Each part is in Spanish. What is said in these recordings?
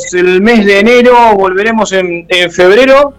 volveremos el mes de enero, volveremos en, en febrero,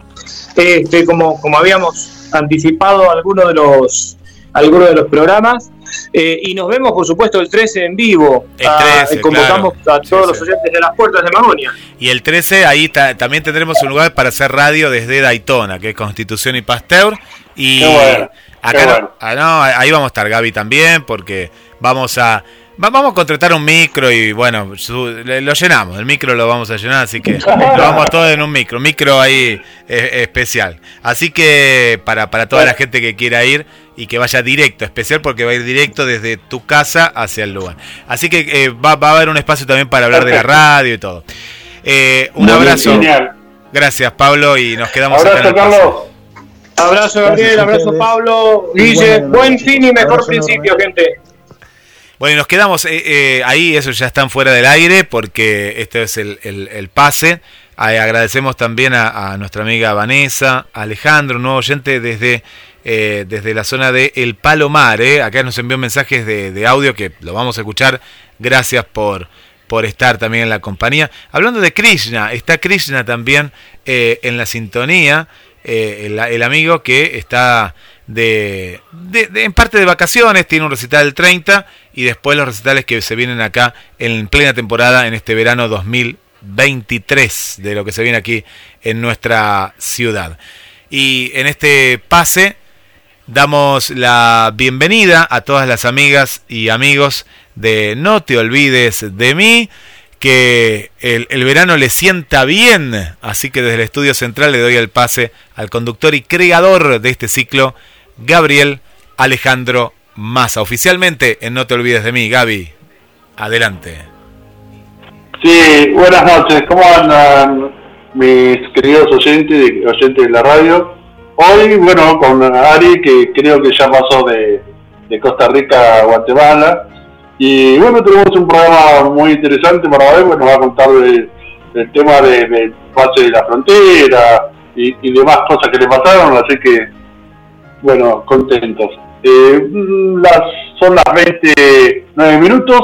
este, como, como habíamos anticipado algunos de los algunos de los programas. Eh, y nos vemos, por supuesto, el 13 en vivo. El 13, Ah, convocamos claro. a todos Sí, los sí. oyentes de las puertas de Magonia. Y el 13, ahí ta- también tendremos un lugar para hacer radio desde Daytona, que es Constitución y Pasteur. Y Qué bueno, acá qué no- bueno. ah, no, ahí vamos a estar Gaby también, porque vamos a vamos a contratar un micro y bueno, su- le- lo llenamos, el micro lo vamos a llenar, así que lo vamos todos en un micro, un micro ahí eh, especial. Así que para, para toda la gente que quiera ir y que vaya directo, especial porque va a ir directo desde tu casa hacia el lugar. Así que eh, va, va a haber un espacio también para hablar de la radio y todo. Eh, un Muy abrazo. Genial. Gracias, Pablo, y nos quedamos acá en Abrazo, el pase. Carlos. Abrazo Gabriel, a abrazo. Pablo, Guille, Igualmente. buen fin y mejor Abrazo principio, gente. Bueno, y nos quedamos eh, eh, ahí, eso ya están fuera del aire, porque este es el, el- pase. Agradecemos también a, nuestra amiga Vanessa, Alejandro, un nuevo oyente desde, eh, desde la zona de El Palomar. Acá nos envió mensajes de, de audio que lo vamos a escuchar. Gracias por, por estar también en la compañía. Hablando de Krishna, está Krishna también en la sintonía, el, amigo que está de, de- de- en parte de vacaciones, tiene un recital el 30 y después los recitales que se vienen acá en plena temporada en este verano 2023 de lo que se viene aquí en nuestra ciudad. Y en este pase damos la bienvenida a todas las amigas y amigos de No te olvides de mí, que el, el verano le sienta bien, así que desde el estudio central le doy el pase al conductor y creador de este ciclo, Gabriel Alejandro Massa. Oficialmente en No te olvides de mí, Gaby, adelante. Sí, buenas noches. ¿Cómo andan mis queridos oyentes, oyentes de la radio? Hoy, bueno, con Ari, que creo que ya pasó de, de Costa Rica a Guatemala. Y bueno, tenemos un programa muy interesante para hoy, bueno, va a contar de- del tema de- del pase de la frontera y demás cosas que le pasaron, así que, bueno, contentos. Eh, son las 29 minutos,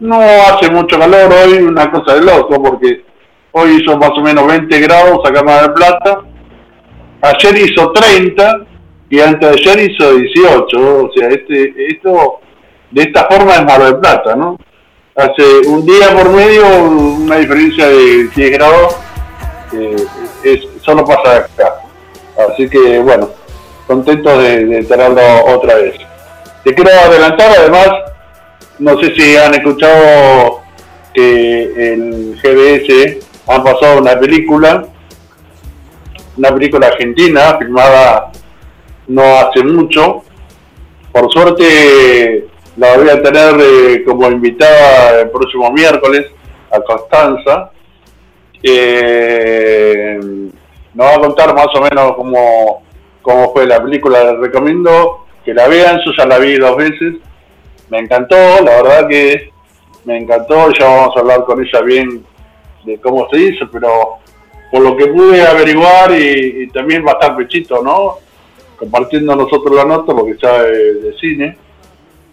no hace mucho calor hoy, una cosa de loco, porque hoy hizo más o menos 20 grados acá en Mar del Plata. Ayer hizo 30 y antes de ayer hizo 18. O sea, este, esto de esta forma es Mar del Plata, ¿no? Hace un día por medio una diferencia de 10 grados, eh, es, solo pasa acá. Así que bueno, contentos de, tenerlo otra vez. Te quiero adelantar además no sé si han escuchado que en GBS han pasado una película, una película argentina filmada no hace mucho. Por suerte la voy a tener eh, como invitada el próximo miércoles a Constanza. Eh, nos va a contar más o menos cómo, cómo fue la película. Les recomiendo que la vean, yo ya la vi dos veces me encantó, la verdad que me encantó, ya vamos a hablar con ella bien de cómo se hizo, pero por lo que pude averiguar y, también va a estar Pechito, ¿no? Compartiendo nosotros la nota porque sabe de, de cine,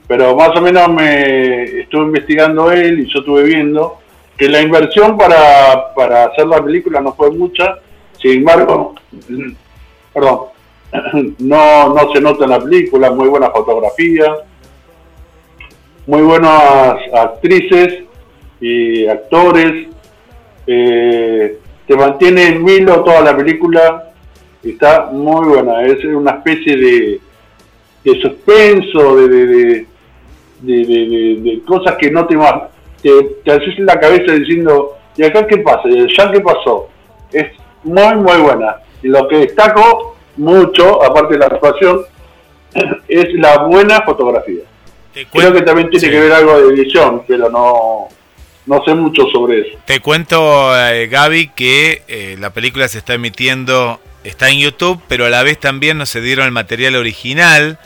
pero más o menos me estuve investigando él y yo estuve viendo que la inversión para, para hacer la película no fue mucha, sin embargo, perdón, no, no se nota en la película, muy buena fotografía, muy buenas actrices y actores. Eh, te mantiene en vilo toda la película. Está muy buena. Es una especie de, de suspenso, de, de, de, cosas que no te más te, te haces en la cabeza diciendo, ¿y acá qué pasa? ¿Y allá qué pasó? Es muy, muy buena. Y lo que destaco mucho, aparte de la actuación, es la buena fotografía. Te Creo que también tiene sí. que ver algo de edición, pero no, no sé mucho sobre eso. Te cuento, eh, Gaby, que eh, la película se está emitiendo, está en YouTube, pero a la vez también nos se dieron el material original.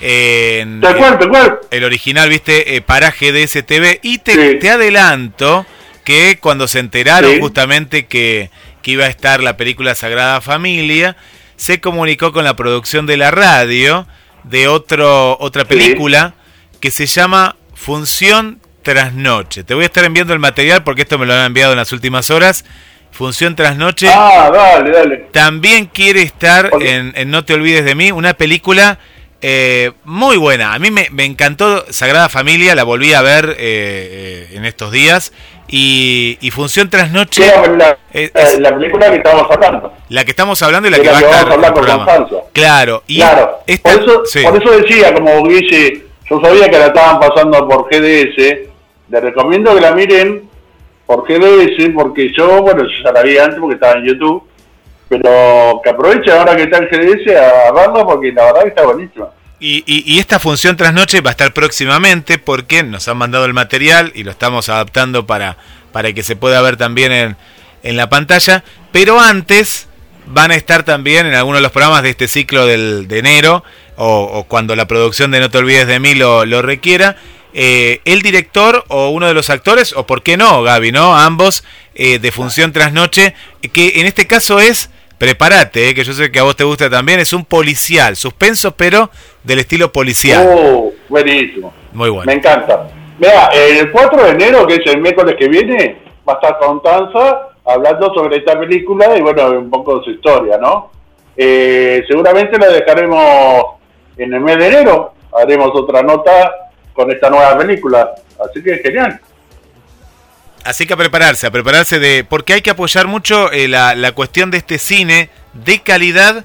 En, Tal cual, tal cual. el original, viste, eh, paraje de STV. Y te, Sí. te adelanto que cuando se enteraron Sí. justamente que, que iba a estar la película Sagrada Familia, se comunicó con la producción de la radio de otro, otra Sí. película que se llama Función tras noche. Te voy a estar enviando el material porque esto me lo han enviado en las últimas horas. Función tras noche. Ah, dale, dale. También quiere estar en, No te olvides de mí, una película eh, muy buena. A mí me, encantó Sagrada Familia, la volví a ver eh, eh, en estos días. Y, Función tras noche. La, la, película que estamos hablando. La que estamos hablando y la, que, va a estar. Hablar con claro, y claro. por, eso, por eso decía, como dice, yo sabía que la estaban pasando por GDS. Le recomiendo que la miren por GDS, porque yo, bueno, yo ya la vi antes porque estaba en YouTube, pero que aproveche ahora que está en GDS a verlo porque la verdad que está buenísima. Y, y, esta función trasnoche va a estar próximamente porque nos han mandado el material y lo estamos adaptando para, para que se pueda ver también en, en la pantalla. Pero antes van a estar también en algunos de los programas de este ciclo del, de enero o, cuando la producción de No te olvides de mí lo, lo requiera. Eh, el director o uno de los actores, o por qué no, Gaby, ¿no? Ambos eh, de Función Trasnoche, que en este caso es, prepárate, eh, que yo sé que a vos te gusta también, es un policial, suspenso, pero del estilo policial. Oh, buenísimo. Muy bueno. Me encanta. Mira, el 4 de enero, que es el miércoles que viene, va a estar con Tanza hablando sobre esta película y bueno, un poco de su historia, ¿no? seguramente la dejaremos en el mes de enero, haremos otra nota con esta nueva película. Así que genial. Así que a prepararse, a prepararse de... Porque hay que apoyar mucho eh, la, la, cuestión de este cine de calidad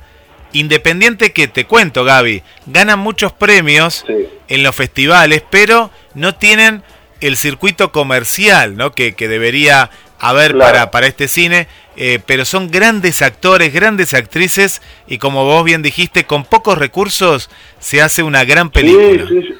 independiente que, te cuento Gaby, ganan muchos premios en los festivales, pero no tienen el circuito comercial ¿no? que, que debería haber para, para este cine, eh, pero son grandes actores, grandes actrices y como vos bien dijiste, con pocos recursos se hace una gran película. Sí, sí,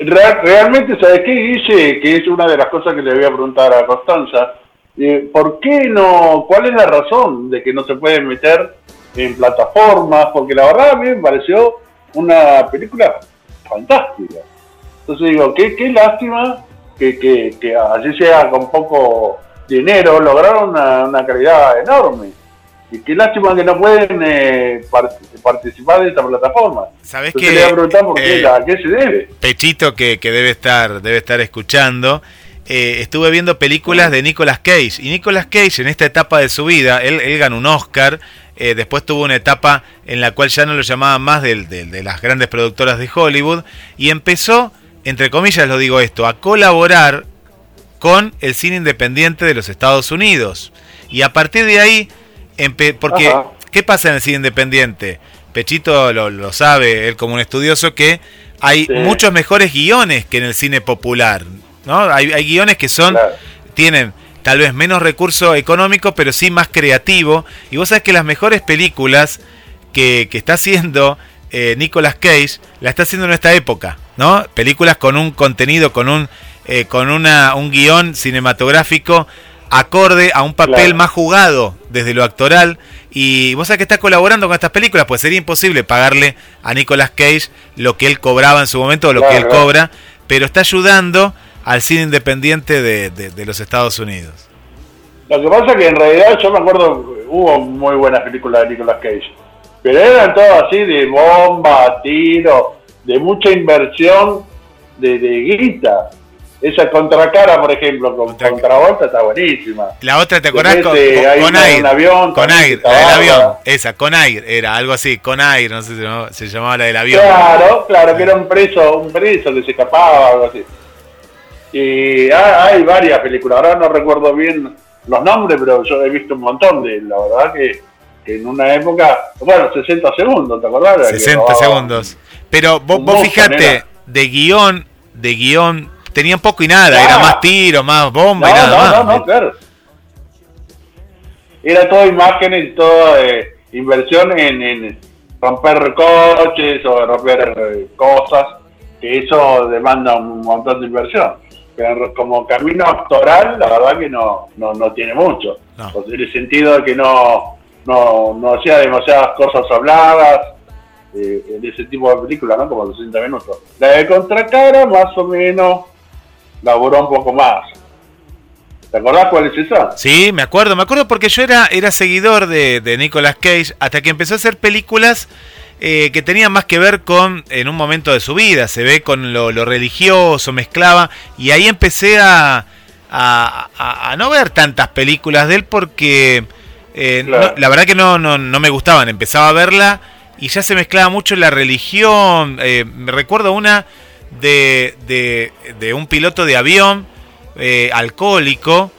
realmente, ¿sabes qué dice? Que es una de las cosas que le voy a preguntar a Constanza. Eh, ¿Por qué no? ¿Cuál es la razón de que no se pueden meter en plataformas? Porque la verdad a mí me pareció una película fantástica. Entonces digo, qué, qué lástima que, que, que así sea con poco dinero, lograron una, una calidad enorme. Y qué lástima que no pueden eh, participar de esta plataforma. ¿Sabes qué? Le voy a preguntar por qué, eh, a qué se debe. Pechito que, que debe estar debe estar escuchando. Eh, estuve viendo películas de Nicolas Cage. Y Nicolas Cage en esta etapa de su vida, él, él ganó un Oscar. después tuvo una etapa en la cual ya no lo llamaban más de, de, las grandes productoras de Hollywood. Y empezó, entre comillas lo digo esto, a colaborar con el cine independiente de los Estados Unidos. Y a partir de ahí porque, ¿qué pasa en el cine independiente? Pechito lo, sabe, él como un estudioso, que hay muchos mejores guiones que en el cine popular. ¿no? Hay, hay guiones que son, tienen tal vez menos recurso económico, pero sí más creativo. Y vos sabés que las mejores películas que, que está haciendo eh, Nicolas Cage, la está haciendo en esta época, ¿no? Películas con un contenido, con un, eh, con una, un guion cinematográfico acorde a un papel más jugado desde lo actoral. Y vos sabés que está colaborando con estas películas, pues sería imposible pagarle a Nicolas Cage lo que él cobraba en su momento o lo que él cobra, pero está ayudando al cine independiente de, los Estados Unidos. Lo que pasa es que en realidad yo me acuerdo, hubo muy buenas películas de Nicolas Cage, pero eran todas así de bomba, tiro, de mucha inversión de, de guita. Esa contracara, por ejemplo, con Contravolta está buenísima. La otra, ¿te acordás? Con, con, Air. avión, con Air, la del avión. Esa, con Air, era algo así, con Air, no sé si se llamaba, la del avión. Claro, claro, que era un preso, un preso que se escapaba, algo así. Y hay, varias películas, ahora no recuerdo bien los nombres, pero yo he visto un montón de, la verdad que, en una época, bueno, 60 segundos, ¿te acordás? 60 segundos. Pero vos, vos fijate, de guion, de guion tenían poco y nada, era más tiro, más bomba y nada más. No, no, claro. Era todo imágenes, toda eh, inversión en, romper coches o romper eh, cosas, que eso demanda un montón de inversión. Pero como camino actoral, la verdad que no, no, no tiene mucho. En el sentido de que no, no, no hacía demasiadas cosas habladas, eh, en ese tipo de películas, ¿no? Como los 60 minutos. La de Contracara, más o menos, laboró un poco más. ¿Te acordás cuál es esa? Sí, me acuerdo, me acuerdo porque yo era, era seguidor de, de Nicolas Cage hasta que empezó a hacer películas eh, que tenía más que ver con, en un momento de su vida, se ve con lo, religioso, mezclaba, y ahí empecé a, a, no ver tantas películas de él porque eh, la verdad que no, no, no, me gustaban, empezaba a verla y ya se mezclaba mucho la religión, eh, me recuerdo una de, de, de, un piloto de avión alcohólico,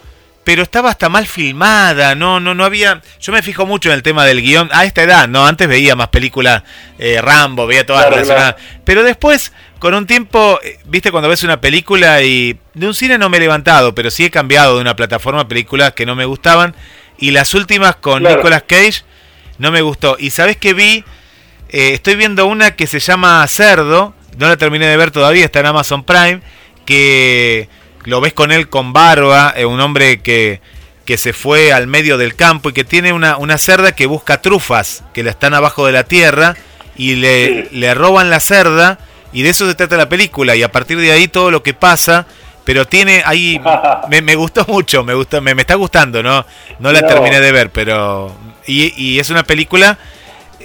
pero estaba hasta mal filmada, no, no, no había. Yo me fijo mucho en el tema del guion a esta edad, no, antes veía más películas eh, Rambo, veía todas relacionadas. Pero después, con un tiempo, eh, viste cuando ves una película y de un cine no me he levantado, pero sí he cambiado de una plataforma a películas que no me gustaban. Y las últimas con Nicolas Cage no me gustó. Y sabes que vi, eh, estoy viendo una que se llama Cerdo, no la terminé de ver todavía, está en Amazon Prime, que lo ves con él con barba, un hombre que, que se fue al medio del campo y que tiene una, una cerda que busca trufas, que la están abajo de la tierra y le, le roban la cerda y de eso se trata la película y a partir de ahí todo lo que pasa pero tiene ahí me, me gustó mucho me gusta me, me, está gustando no no la terminé de ver pero y, y es una película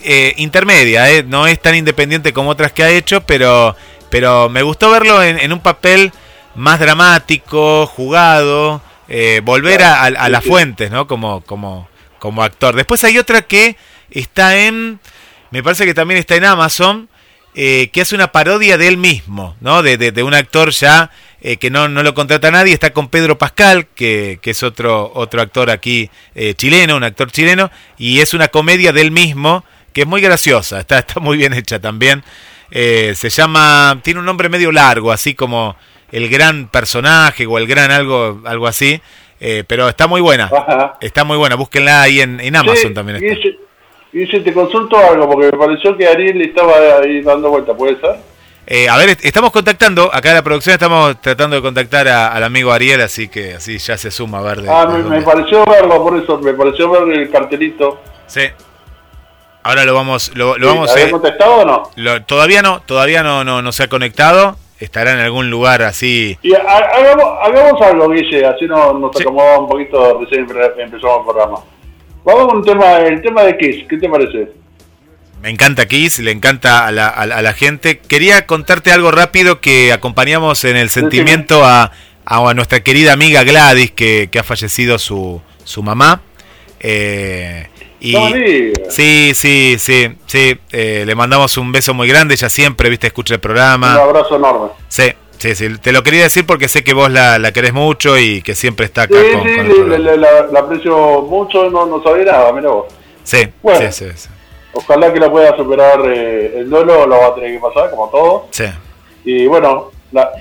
eh, intermedia eh, no es tan independiente como otras que ha hecho pero pero me gustó verlo en, en un papel más dramático, jugado, eh, volver a, a, las fuentes, ¿no? Como, como, como actor. Después hay otra que está en, me parece que también está en Amazon, eh, que hace una parodia de él mismo, ¿no? De, de, un actor ya eh, que no, no, lo contrata nadie, está con Pedro Pascal, que, que es otro, otro actor aquí chileno, un actor chileno, y es una comedia de él mismo, que es muy graciosa, está, está muy bien hecha también. se llama, tiene un nombre medio largo, así como el gran personaje o el gran algo, algo así. Eh, pero está muy buena. Está muy buena. Búsquenla ahí en, en Amazon también. Y si, te consulto algo, porque me pareció que Ariel estaba ahí dando vuelta, ¿puede ser? Eh, a ver, estamos contactando, acá en la producción estamos tratando de contactar al amigo Ariel, así que así ya se suma a ver. ah, me, pareció verlo, por eso, me pareció ver el cartelito. Sí. Ahora lo vamos, lo, lo vamos. ¿Había contestado o no? todavía no, todavía no, no, no se ha conectado estará en algún lugar así. Y hagamos, algo, Guille, así nos, nos acomodamos un poquito recién empezamos el programa. Vamos con un tema, el tema de Kiss, ¿qué te parece? Me encanta Kiss, le encanta a la, a, la gente. Quería contarte algo rápido que acompañamos en el sentimiento a, a, nuestra querida amiga Gladys, que, que ha fallecido su, su mamá. Eh, y, sí, sí, sí, sí. Eh, le mandamos un beso muy grande. Ella siempre, viste, escucha el programa. Un abrazo enorme. Sí, sí, sí. Te lo quería decir porque sé que vos la, la querés mucho y que siempre está acá sí, con, sí, sí, la, aprecio mucho. No, no sabía nada, mira vos. Sí, bueno, sí, sí, Ojalá que la pueda superar eh, el duelo, lo va a tener que pasar, como todo. Sí. Y bueno,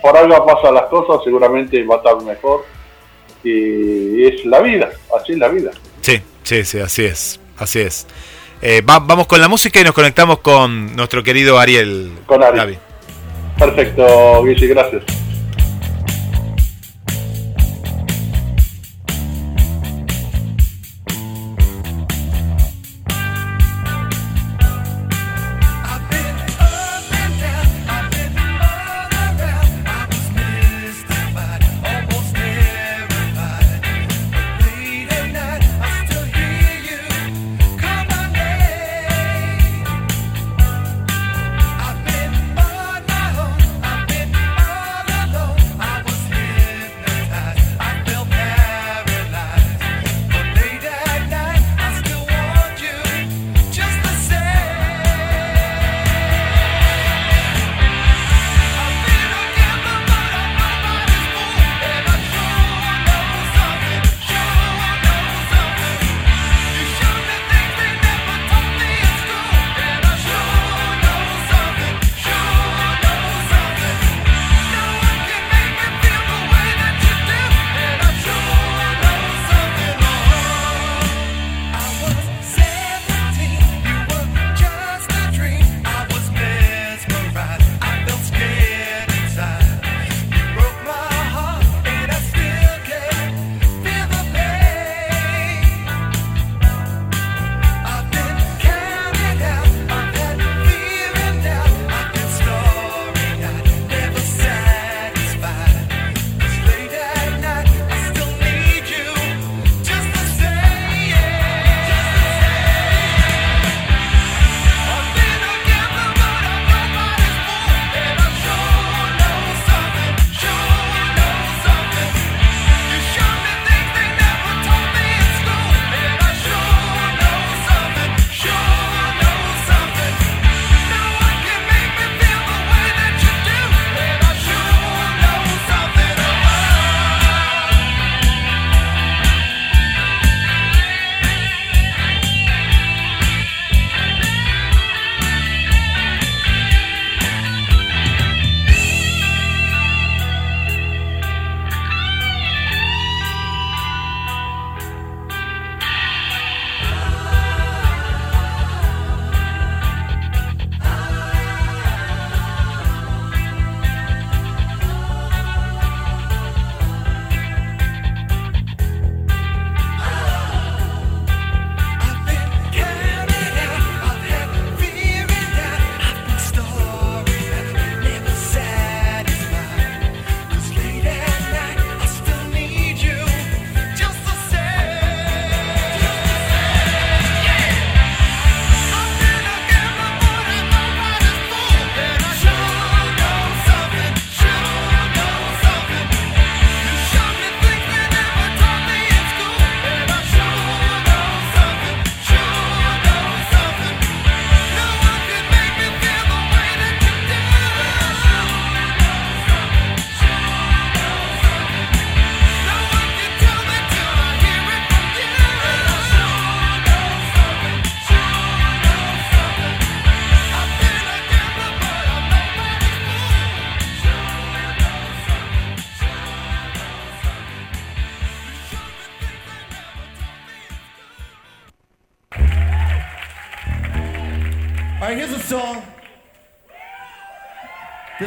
por algo pasan las cosas, seguramente va a estar mejor. Y, y es la vida, así es la vida. Sí, sí, sí, así es. Así es. Eh, vamos con la música y nos conectamos con nuestro querido Ariel. Con Ariel. Perfecto, Guille, gracias.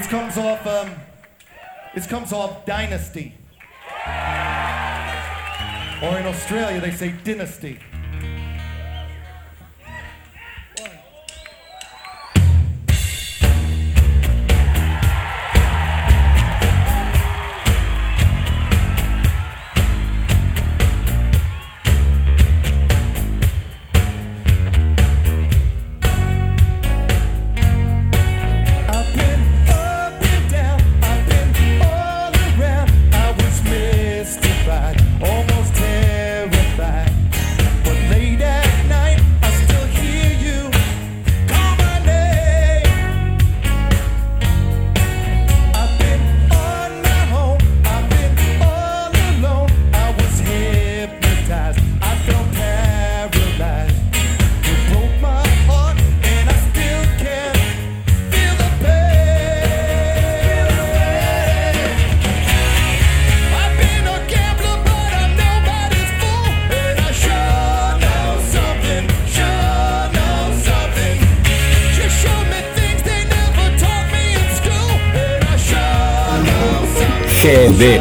This comes off. Um, this comes off Dynasty. Or in Australia, they say Dynasty.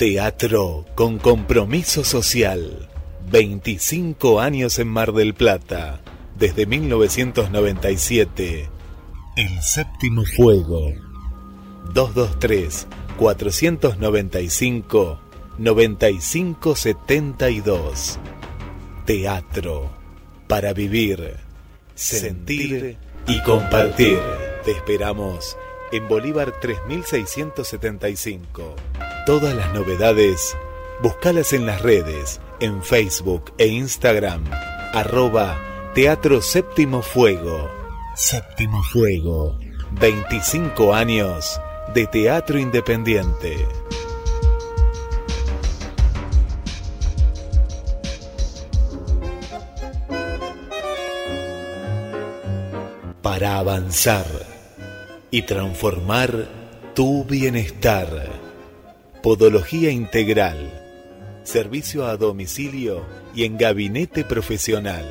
Teatro con compromiso social. 25 años en Mar del Plata. Desde 1997. El séptimo fuego. 223-495-9572. Teatro. Para vivir, sentir y compartir. Te esperamos en Bolívar 3675. Todas las novedades, búscalas en las redes, en Facebook e Instagram, arroba Teatro Séptimo Fuego. Séptimo Fuego, 25 años de teatro independiente. Para avanzar y transformar tu bienestar. Podología integral. Servicio a domicilio y en gabinete profesional.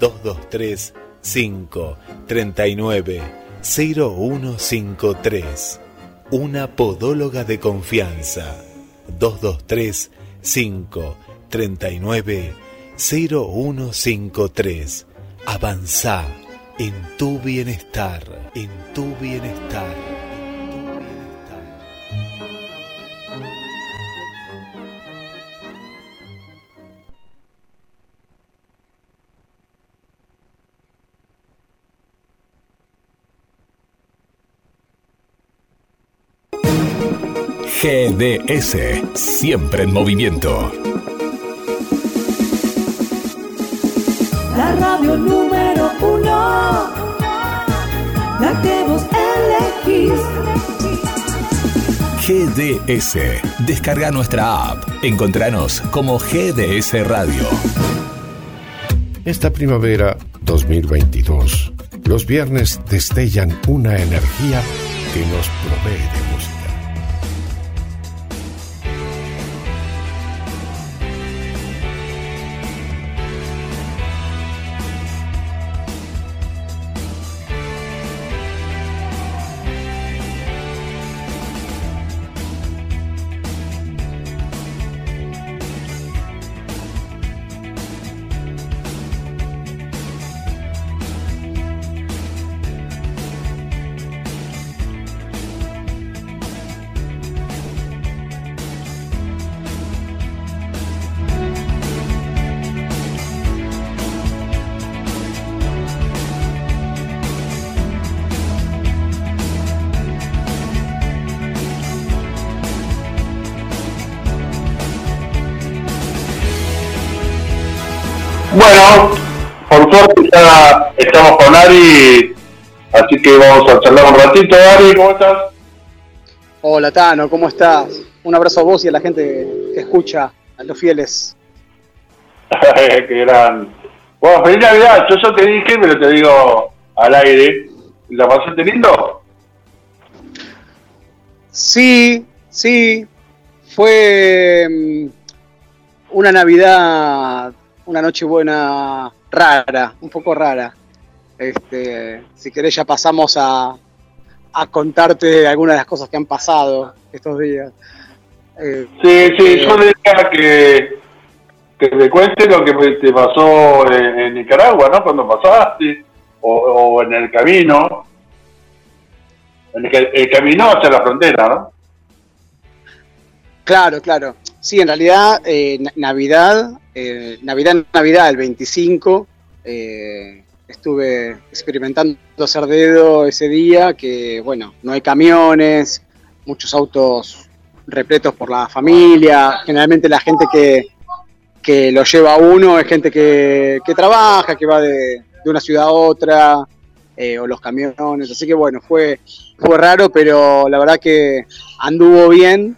223 5 39 0153. Una podóloga de confianza. 223 5 39 0153. Avanza en tu bienestar, en tu bienestar. GDS, siempre en movimiento. La radio número la que vos elegís. GDS, descarga nuestra app. Encontranos como GDS Radio. Esta primavera 2022, los viernes destellan una energía que nos provee de música. Ya estamos con Ari Así que vamos a charlar un ratito. Ari, ¿cómo estás? Hola Tano, ¿cómo estás? Un abrazo a vos y a la gente que escucha, a los fieles. Qué gran. Bueno, feliz Navidad. Yo ya te dije, pero te digo al aire. ¿La pasaste lindo? Sí, sí. Fue mm, una Navidad, una Nochebuena rara, un poco rara. Este, si querés ya pasamos a, a contarte algunas de las cosas que han pasado estos días. Eh, Sí, sí, eh, yo decía que, que te cuente lo que te pasó en, en Nicaragua, ¿no? Cuando pasaste, o, o en el camino. En el, el camino hacia la frontera, ¿no? Claro, claro. Sí, en realidad, eh, na- Navidad, eh, Navidad, Navidad, el 25, eh, estuve experimentando hacer dedo ese día, que bueno, no hay camiones, muchos autos repletos por la familia, generalmente la gente que, que lo lleva a uno es gente que, que trabaja, que va de, de una ciudad a otra, eh, o los camiones, así que bueno, fue, fue raro, pero la verdad que anduvo bien.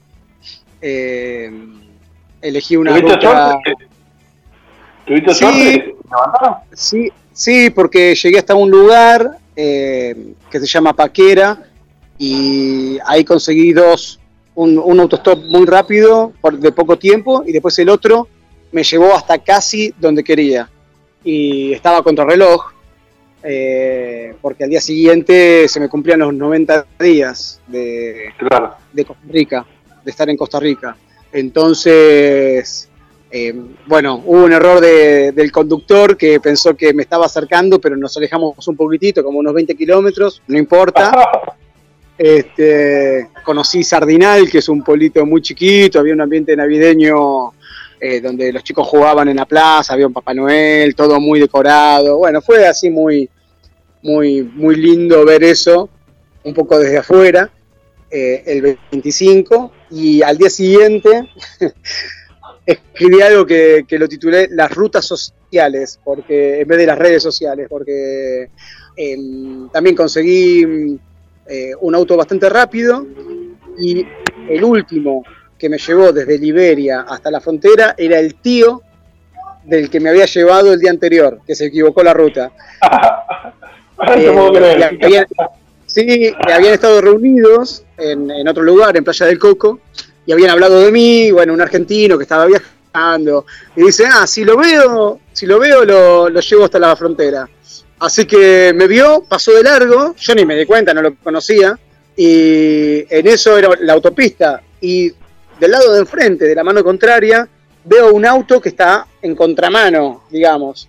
Eh, elegí una ¿Tuviste ruta. suerte? ¿Tuviste Sí. suerte? Sí, sí, porque llegué hasta un lugar eh, que se llama Paquera y ahí conseguí dos, un, un autostop muy rápido, por, de poco tiempo, y después el otro me llevó hasta casi donde quería. Y estaba contra reloj, eh, porque al día siguiente se me cumplían los 90 días de, Claro. de Costa Rica, de estar en Costa Rica. Entonces, eh, bueno, hubo un error de- del conductor que pensó que me estaba acercando, pero nos alejamos un poquitito, como unos 20 kilómetros, no importa. Este, conocí Sardinal, que es un pueblito muy chiquito, había un ambiente navideño eh, donde los chicos jugaban en la plaza, había un Papá Noel, todo muy decorado. Bueno, fue así muy, muy, muy lindo ver eso, un poco desde afuera, eh, el 25, y al día siguiente escribí algo que, que lo titulé Las rutas sociales, porque en vez de las redes sociales, porque em, también conseguí eh, un auto bastante rápido y el último que me llevó desde Liberia hasta la frontera era el tío del que me había llevado el día anterior, que se equivocó la ruta. Eh, y habían- sí, habían estado reunidos en, en otro lugar, en Playa del Coco, y habían hablado de mí, bueno, un argentino que estaba viajando, y dice, ah, si lo veo, si lo veo, lo, lo llevo hasta la frontera. Así que me vio, pasó de largo, yo ni me di cuenta, no lo conocía, y en eso era la autopista, y del lado de enfrente, de la mano contraria, veo un auto que está en contramano, digamos,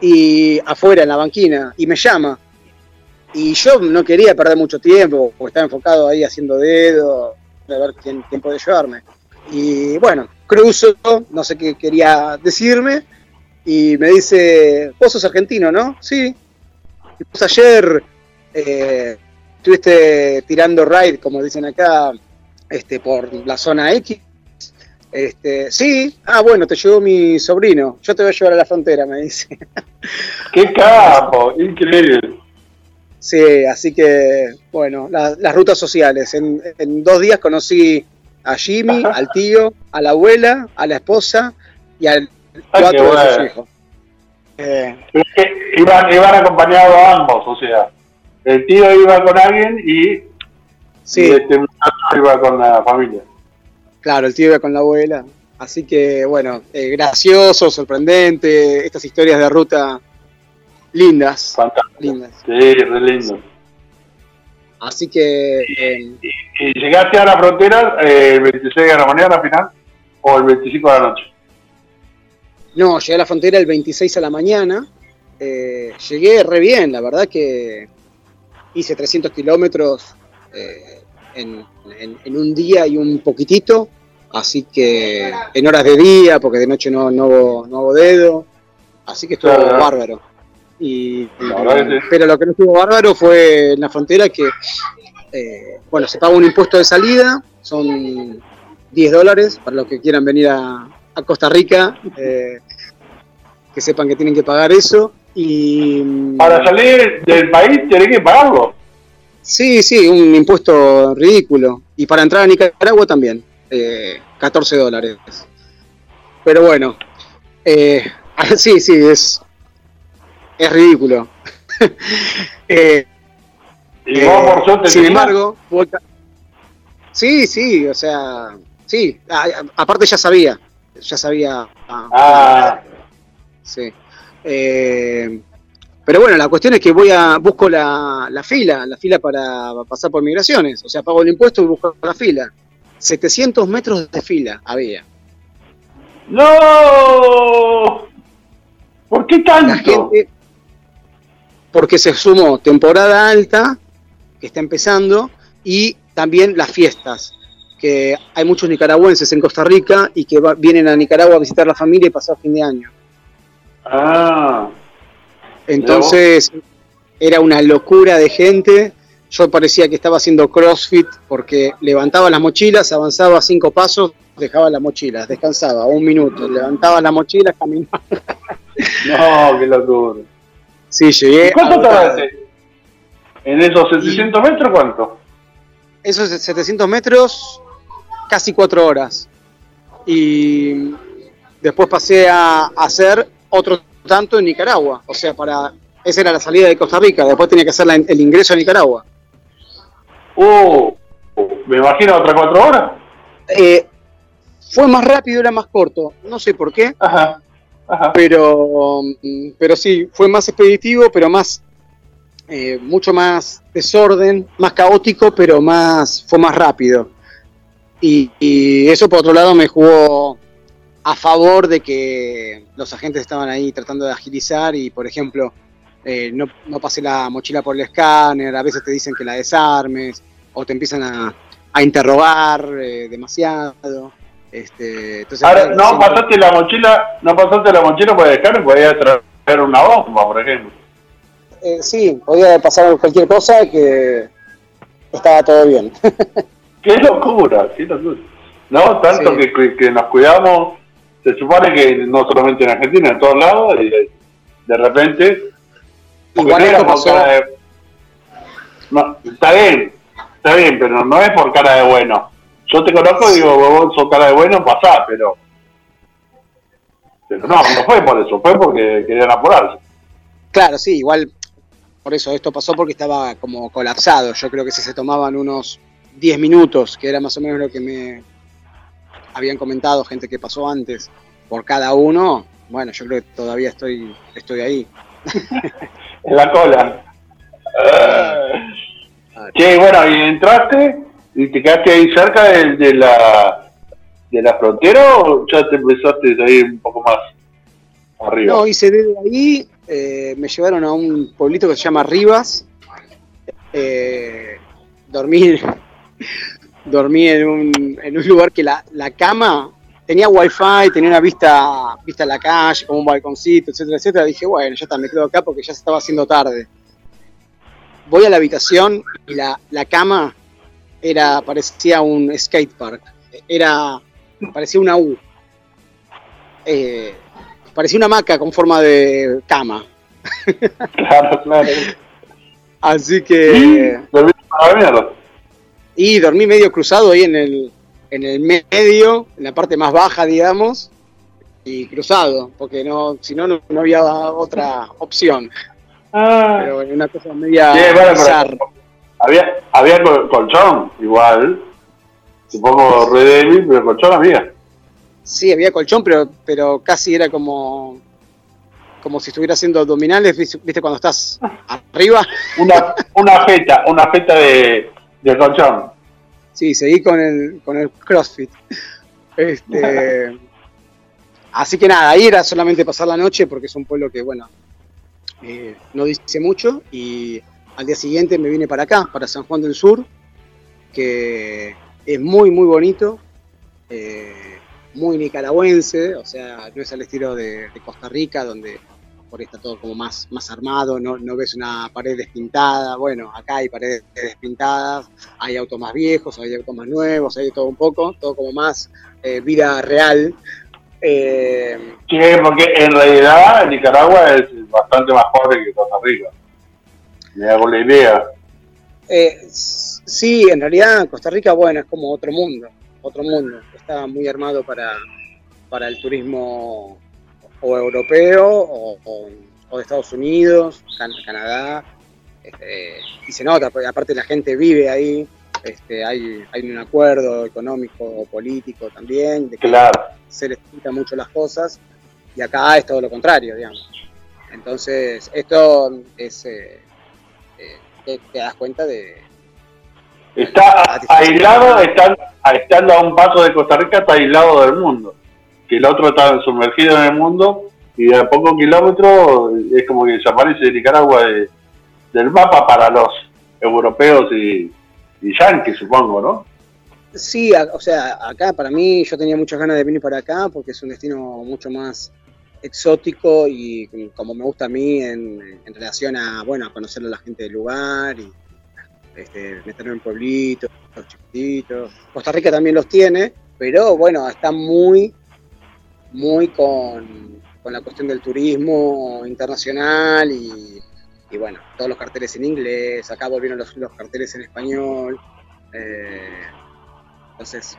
y afuera en la banquina, y me llama. Y yo no quería perder mucho tiempo, porque estaba enfocado ahí haciendo dedo, a ver quién, puede llevarme. Y bueno, cruzo, no sé qué quería decirme, y me dice, vos sos argentino, ¿no? Sí. Y vos ayer eh, estuviste tirando ride, como dicen acá, este, por la zona X. Este, sí, ah, bueno, te llevó mi sobrino, yo te voy a llevar a la frontera, me dice. ¡Qué capo! Increíble. Sí, así que, bueno, la- las rutas sociales. En, en dos días conocí a Jimmy, al tío, a la abuela, a la esposa y al Ay, cuatro de sus hijos. Eh, Iban, iban acompañados ambos, o sea, el tío iba con alguien y, sí, y este muchacho iba con la familia. claro, el tío iba con la abuela. Así que, bueno, eh, gracioso, sorprendente, estas historias de ruta lindas, Fantástico. lindas. Sí, re lindo. Así que, eh, ¿Y llegaste a la frontera eh, el 26 de la mañana al final o el 25 de la noche? No, llegué a la frontera el 26 a la mañana. eh, llegué re bien, la verdad que hice 300 kilómetros eh, en, en- en un día y un poquitito. Así que en horas de día, porque de noche no, no, hago, no hago dedo. Así que estuvo Claro. bárbaro. Y, pero lo que no estuvo bárbaro fue en la frontera que, eh, bueno, se paga un impuesto de salida, son 10 dólares para los que quieran venir a, a Costa Rica, eh, que sepan que tienen que pagar eso. Y. Para salir del país tenés que pagarlo. Sí, sí, un impuesto ridículo. Y para entrar a Nicaragua también, eh, 14 dólares. Pero bueno, eh, sí, sí, es, es ridículo. eh, Y vos, por suerte, sin embargo, sí, sí, o sea, sí, a- a- aparte ya sabía, ya sabía. ah, Ah, Sí. Eh, pero bueno, la cuestión es que voy a busco la, la fila, la fila para pasar por migraciones. O sea, pago el impuesto y busco la fila. 700 metros de fila había. ¡No! ¿Por qué La tanto? gente, porque se sumó temporada alta, que está empezando, y también las fiestas, que hay muchos nicaragüenses en Costa Rica y que va- vienen a Nicaragua a visitar la familia y pasar fin de año. Ah, Entonces era una locura de gente. Yo parecía que estaba haciendo CrossFit porque levantaba las mochilas, avanzaba cinco pasos, dejaba las mochilas, descansaba un minuto, levantaba las mochilas, caminaba. no, qué locura. Sí, llegué. ¿Y cuánto tardaste? ¿En esos 700 metros cuánto? Esos 700 metros, casi cuatro horas. Y después pasé a hacer otro tanto en Nicaragua. O sea, para esa era la salida de Costa Rica. Después tenía que hacer la- el ingreso a Nicaragua. Uh, me imagino otras cuatro horas. Eh, fue más rápido, era más corto. No sé por qué. Ajá, pero, pero sí, fue más expeditivo, pero más, eh, mucho más desorden, más caótico, pero más, fue más rápido. Y, y eso por otro lado me jugó a favor de que los agentes estaban ahí tratando de agilizar y, por ejemplo, eh, no, no pasé la mochila por el escáner, a veces te dicen que la desarmes, o te empiezan a, a interrogar eh, demasiado. Este, entonces, Ahora, no siempre- pasaste la mochila, no pasaste la mochila por el y podías traer una bomba, por ejemplo. Eh, sí, podía pasar cualquier cosa que estaba todo bien. Qué locura, qué locura. No, tanto Sí. que, que- que nos cuidamos, se supone que no solamente en Argentina, en todos lados, y de, de repente... porque Igual no era esto por pasó- cara de- No, está bien, está bien, pero no es por cara de bueno. Yo te conozco y digo, vos sos cara de bueno, pasá, pero... Pero no, no fue por eso, fue porque querían apurarse. Claro, sí, igual por eso esto pasó porque estaba como colapsado. Yo creo que si se tomaban unos 10 minutos, que era más o menos lo que me habían comentado gente que pasó antes, por cada uno, bueno, yo creo que todavía estoy, estoy ahí. en la cola. Che, bueno, y entraste y te quedaste ahí cerca de, de la de la frontera o ya te empezaste a ir un poco más arriba? No, hice desde ahí, eh, me llevaron a un pueblito que se llama Rivas. Eh, dormí, en un, en un lugar que la, la cama tenía wifi, tenía una vista, vista a la calle, como un balconcito, etcétera, etcétera. Dije, bueno, ya está, me quedo acá porque ya se estaba haciendo tarde. Voy a la habitación y la, la cama era, parecía un skate park. Era, parecía una U. Eh, parecía una hamaca con forma de cama. Claro, claro. Así que. Mierda. Y dormí medio cruzado ahí en el, en el medio, en la parte más baja, digamos, y cruzado, porque no, si no, no había otra opción. Ah. Pero bueno, una cosa media Sí. Había, había col- colchón, igual. Supongo re débil, pero colchón había. Sí, había colchón, pero, pero casi era como, como si estuviera haciendo abdominales, ¿viste viste cuando estás arriba? Una, una feta, una feta de, de colchón. Sí, seguí con el, con el CrossFit. Este, así que nada, ahí era solamente pasar la noche porque es un pueblo que, bueno, eh, no dice mucho. Y al día siguiente me vine para acá, para San Juan del Sur, que es muy, muy bonito, eh, muy nicaragüense, o sea, no es al estilo de, Costa Rica, donde por ahí está todo como más, más armado, no, no ves una pared despintada. Bueno, acá hay paredes despintadas, hay autos más viejos, hay autos más nuevos, hay todo un poco, todo como más eh, vida real. Eh, Sí, porque en realidad Nicaragua es bastante más pobre que Costa Rica. Me hago la idea. eh, sí, en realidad Costa Rica, bueno, es como otro mundo, otro mundo. Está muy armado para, para el turismo o europeo o, o- o de Estados Unidos, Can- Canadá. este, y se nota, porque aparte la gente vive ahí, este, hay, hay un acuerdo económico, político también, de que Claro. se les quita mucho las cosas, y acá es todo lo contrario, digamos. Entonces, esto es, eh, te, das cuenta de... Está a- aislado, están, estando a un paso de Costa Rica, está aislado del mundo. Que el otro está sumergido en el mundo y de a pocos kilómetros es como que desaparece Nicaragua de- del mapa para los europeos y, y yanquis, supongo, ¿no? Sí, a- o sea, acá para mí yo tenía muchas ganas de venir para acá porque es un destino mucho más exótico y como me gusta a mí en, en relación a, bueno, a conocer a la gente del lugar y este, meterme en pueblitos, chiquititos. Costa Rica también los tiene, pero bueno, está muy, muy con, con la cuestión del turismo internacional y, y bueno, todos los carteles en inglés, acá volvieron los, los carteles en español. eh, entonces,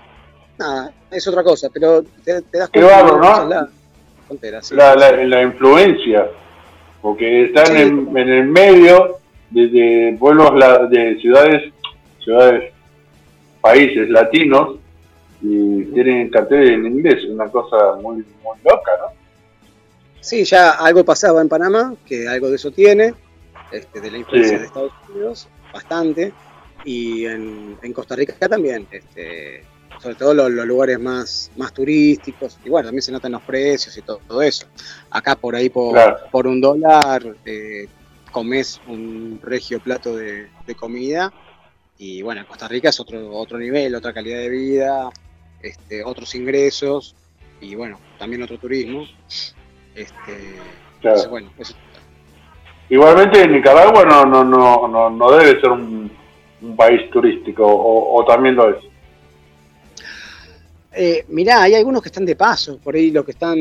nada, es otra cosa, pero te, te das cuenta ¿no? Frontera, sí. la, la, la influencia, porque están Sí. en, en el medio de, de pueblos, la- de ciudades, ciudades, países latinos y tienen carteles en inglés, una cosa muy, muy loca, ¿no? Sí, ya algo pasaba en Panamá, que algo de eso tiene, este, de la influencia Sí. de Estados Unidos, bastante, y en, en Costa Rica también, este, sobre todo los, los lugares más, más turísticos, y bueno, también se notan los precios y todo, todo eso. Acá por ahí por, Claro. por un dólar eh, comes un regio plato de, de comida, y bueno, en Costa Rica es otro, otro nivel, otra calidad de vida, este, otros ingresos, y bueno, también otro turismo. Este, Claro. entonces, bueno, eso- Igualmente Nicaragua no, no, no, no, no debe ser un, un país turístico, o, o también lo es. Eh, mirá, hay algunos que están de paso, por ahí los que están,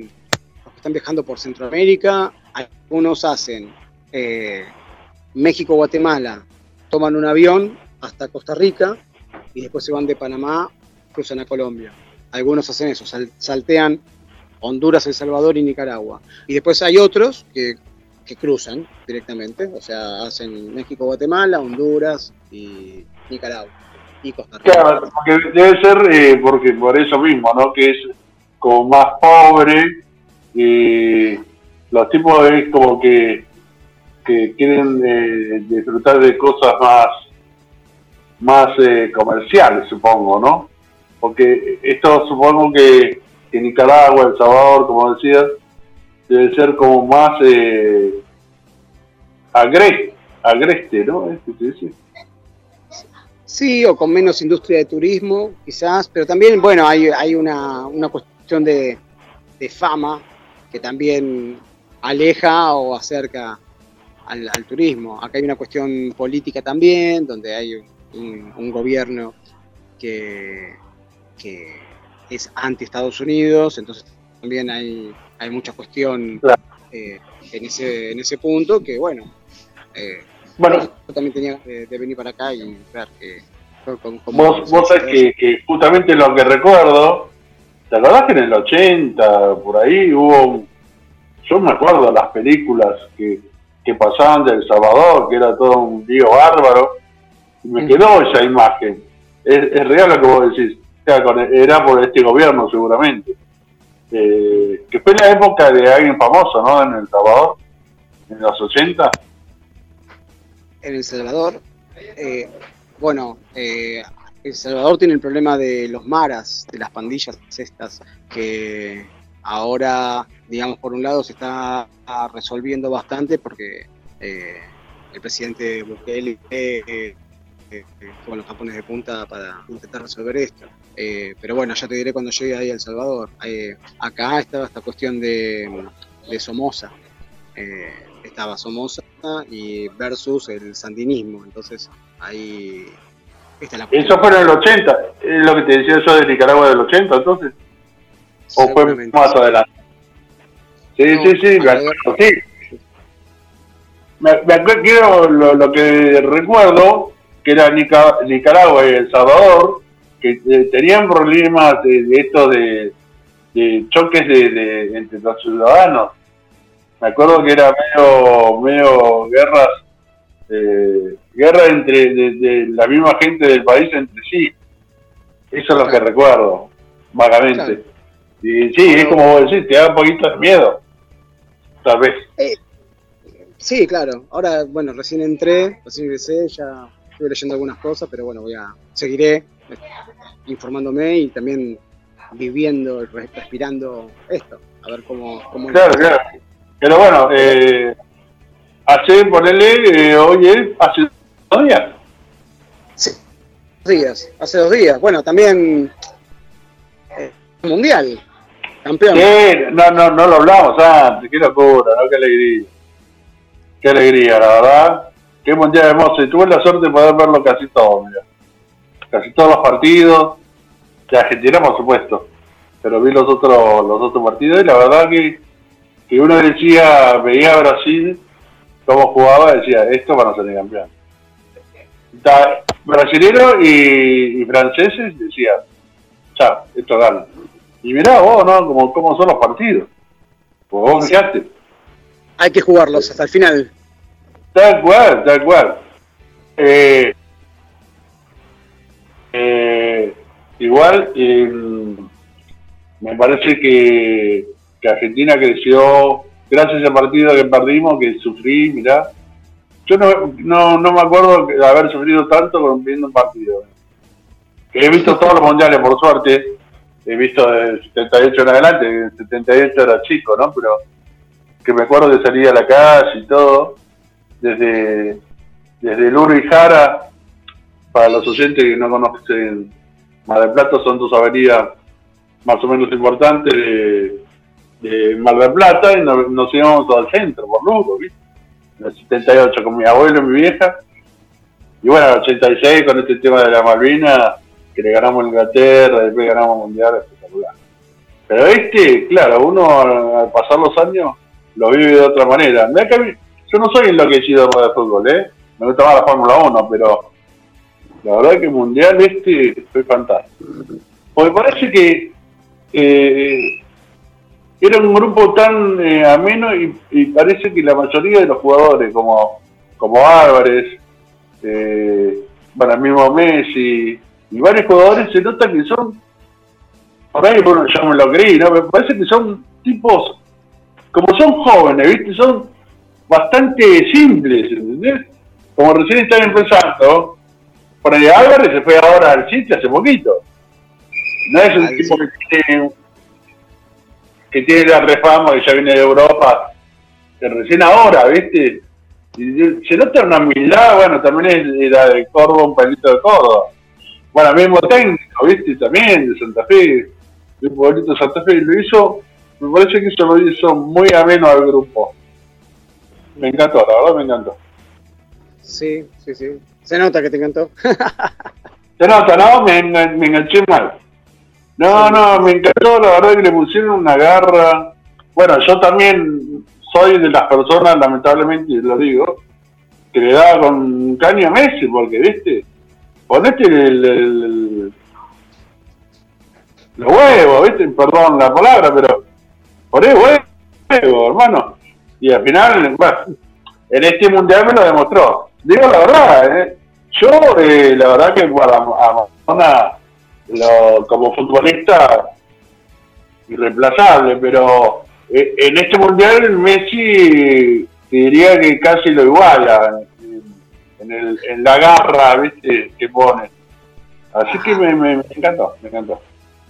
los que están viajando por Centroamérica, algunos hacen eh, México-Guatemala, toman un avión hasta Costa Rica y después se van de Panamá, cruzan a Colombia. Algunos hacen eso, sal- saltean Honduras, El Salvador y Nicaragua. Y después hay otros que, que cruzan directamente, o sea, hacen México-Guatemala, Honduras y Nicaragua Claro, porque debe ser eh, porque por eso mismo, ¿no? Que es como más pobre y los tipos es como que, que quieren eh, disfrutar de cosas más más eh, comerciales, supongo, ¿no? Porque esto supongo que, que Nicaragua, El Salvador, como decías, debe ser como más eh, agre- agreste, ¿no? ¿Es que se dice? Sí, o con menos industria de turismo, quizás, pero también, bueno, hay, hay una, una cuestión de, de fama que también aleja o acerca al, al turismo. Acá hay una cuestión política también, donde hay un, un gobierno que, que es anti-Estados Unidos, entonces también hay, hay mucha cuestión eh, en, ese, en ese punto que, bueno, eh, Bueno, yo también tenía de, de venir para acá y ver que con- cómo Vos, vos sabés que, que justamente lo que recuerdo, ¿te acordás que en el 80, por ahí hubo, un- yo me acuerdo las películas que, que pasaban de El Salvador, que era todo un lío bárbaro, y me quedó esa imagen. Es, es real lo que vos decís, con- era por este gobierno seguramente. Eh, que fue la época de alguien famoso, ¿no? En El Salvador, en los 80. En El Salvador. eh, bueno, eh, El Salvador tiene el problema de los maras, de las pandillas estas, que ahora, digamos, por un lado se está resolviendo bastante porque eh, el presidente Bukele eh, eh, eh, con los tapones de punta para intentar resolver esto. Eh, pero bueno, ya te diré cuando llegue ahí a El Salvador. Acá estaba esta cuestión de, de Somoza. Estaba Somoza y versus el sandinismo. Entonces ahí está la Eso fue en el 80, es lo que te decía yo de Nicaragua del 80, entonces. ¿O fue más adelante? Sí, No, sí, sí, me acuerdo, sí. Me, me acuerdo lo, lo que recuerdo, que era Nica- Nicaragua y El Salvador, que eh, tenían problemas de, de esto de, de choques de, de- entre los ciudadanos. Me acuerdo que era medio, medio guerras, eh, guerra entre de, de la misma gente del país entre sí. Eso es lo que recuerdo, vagamente. Claro. Y sí, es como vos decís, te da un poquito de miedo. Tal vez. Sí, claro. Ahora, bueno, recién entré, recién ingresé, ya estuve leyendo algunas cosas, pero bueno, voy a seguiré eh, informándome y también viviendo, respirando esto, a ver cómo... cómo Claro, claro. Pero bueno, eh, hace, ponele, eh, hoy es, hace dos días. Dos días, hace dos días. Bueno, también eh, mundial, campeón. Sí, no, no, no lo hablamos antes, qué locura, ¿no? Qué alegría. Qué alegría, la verdad. Qué mundial hermoso. Y tuve la suerte de poder verlo casi todo, mira. Casi todos los partidos. De Argentina, por supuesto. Pero vi los otros, los otros partidos y la verdad que, que uno decía, veía a Brasil, cómo jugaba, decía, esto van a salir campeón. Brasileros y, y franceses decía, chao, esto gana. Y mirá vos, ¿no? Como, cómo son los partidos. Pues vos fijaste. Hay que jugarlos hasta el final. Tal cual, tal cual. Eh, eh, igual, eh, me parece que, Argentina creció gracias al partido que perdimos, que sufrí, mirá. Yo no, no, no me acuerdo de haber sufrido tanto con viendo un partido. He visto todos los mundiales, por suerte. He visto del 78 en adelante, el 78 era chico, ¿no? Pero que me acuerdo de salir a la calle y todo desde, desde Luro Jara, para los oyentes que no conocen Mar del Plata, son dos avenidas más o menos importantes de Mar Plata y nos, nos íbamos al centro, por Luro, ¿viste? En el 78 con mi abuelo y mi vieja. Y bueno, en el 86 con este tema de la Malvina, que le ganamos a Inglaterra, después ganamos Mundial, espectacular. Pero este, claro, uno al pasar los años lo vive de otra manera. Mirá que mí- yo no soy enloquecido por el fútbol, ¿eh? Me gusta más la Fórmula 1, pero la verdad que el Mundial este fue fantástico. Porque parece que eh, era un grupo tan eh, ameno y, y parece que la mayoría de los jugadores, como, como Álvarez, eh, el mismo Messi y varios jugadores, se nota que son, por ahí bueno, yo me lo creí, ¿no? Me parece que son tipos, como son jóvenes, ¿viste? Son bastante simples, ¿entendés? Como recién están empezando, por ahí Álvarez se fue ahora al City hace poquito. No es un tipo que tiene, que tiene la refama, que ya viene de Europa, que recién ahora, ¿viste? Y se nota una humildad, bueno, también es- era de Córdoba, un pueblito de Córdoba. Bueno, mismo técnico, ¿viste? También de Santa Fe, de un pueblito de Santa Fe, y lo hizo, me parece que eso lo hizo muy ameno al grupo. Me encantó, la verdad me encantó. Sí, sí, sí. Se nota que te encantó. Se nota, ¿no? Me, engan- me enganché mal. No, no, me encantó, la verdad que le pusieron una garra. Bueno, yo también soy de las personas, lamentablemente lo digo, que le da con caña a Messi, porque, viste, ponete el, el- el- los huevos, viste, perdón la palabra, pero poné huevo, hermano. Y al final, bueno, en este mundial me lo demostró. Digo la verdad, ¿eh? yo eh, la verdad que para Maradona, lo- como futbolista irreemplazable, pero eh, en este mundial Messi te diría que casi lo iguala en, el- en la garra ¿viste? que pone. Así que me, me- me encantó, me encantó.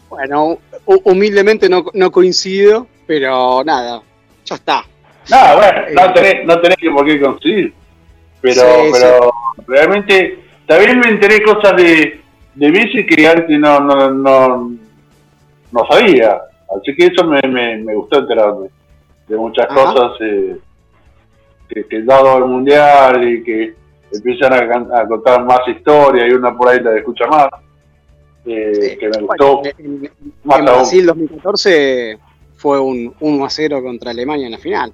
Bueno, hu- humildemente no, no coincido, pero nada, ya está. No, bueno, no tenés, no tenés que por qué conseguir. Pero, Sí, pero realmente también me enteré cosas de, de Messi que antes no, no, no, no sabía. Así que eso me, me, me gustó enterarme de muchas Ajá. cosas eh, que, que dado el mundial y que empiezan a, contar más historia y una por ahí la escucha más. eh, que me Bueno, gustó en, en- más en. Brasil 2014 fue un 1 a 0 contra Alemania en la final.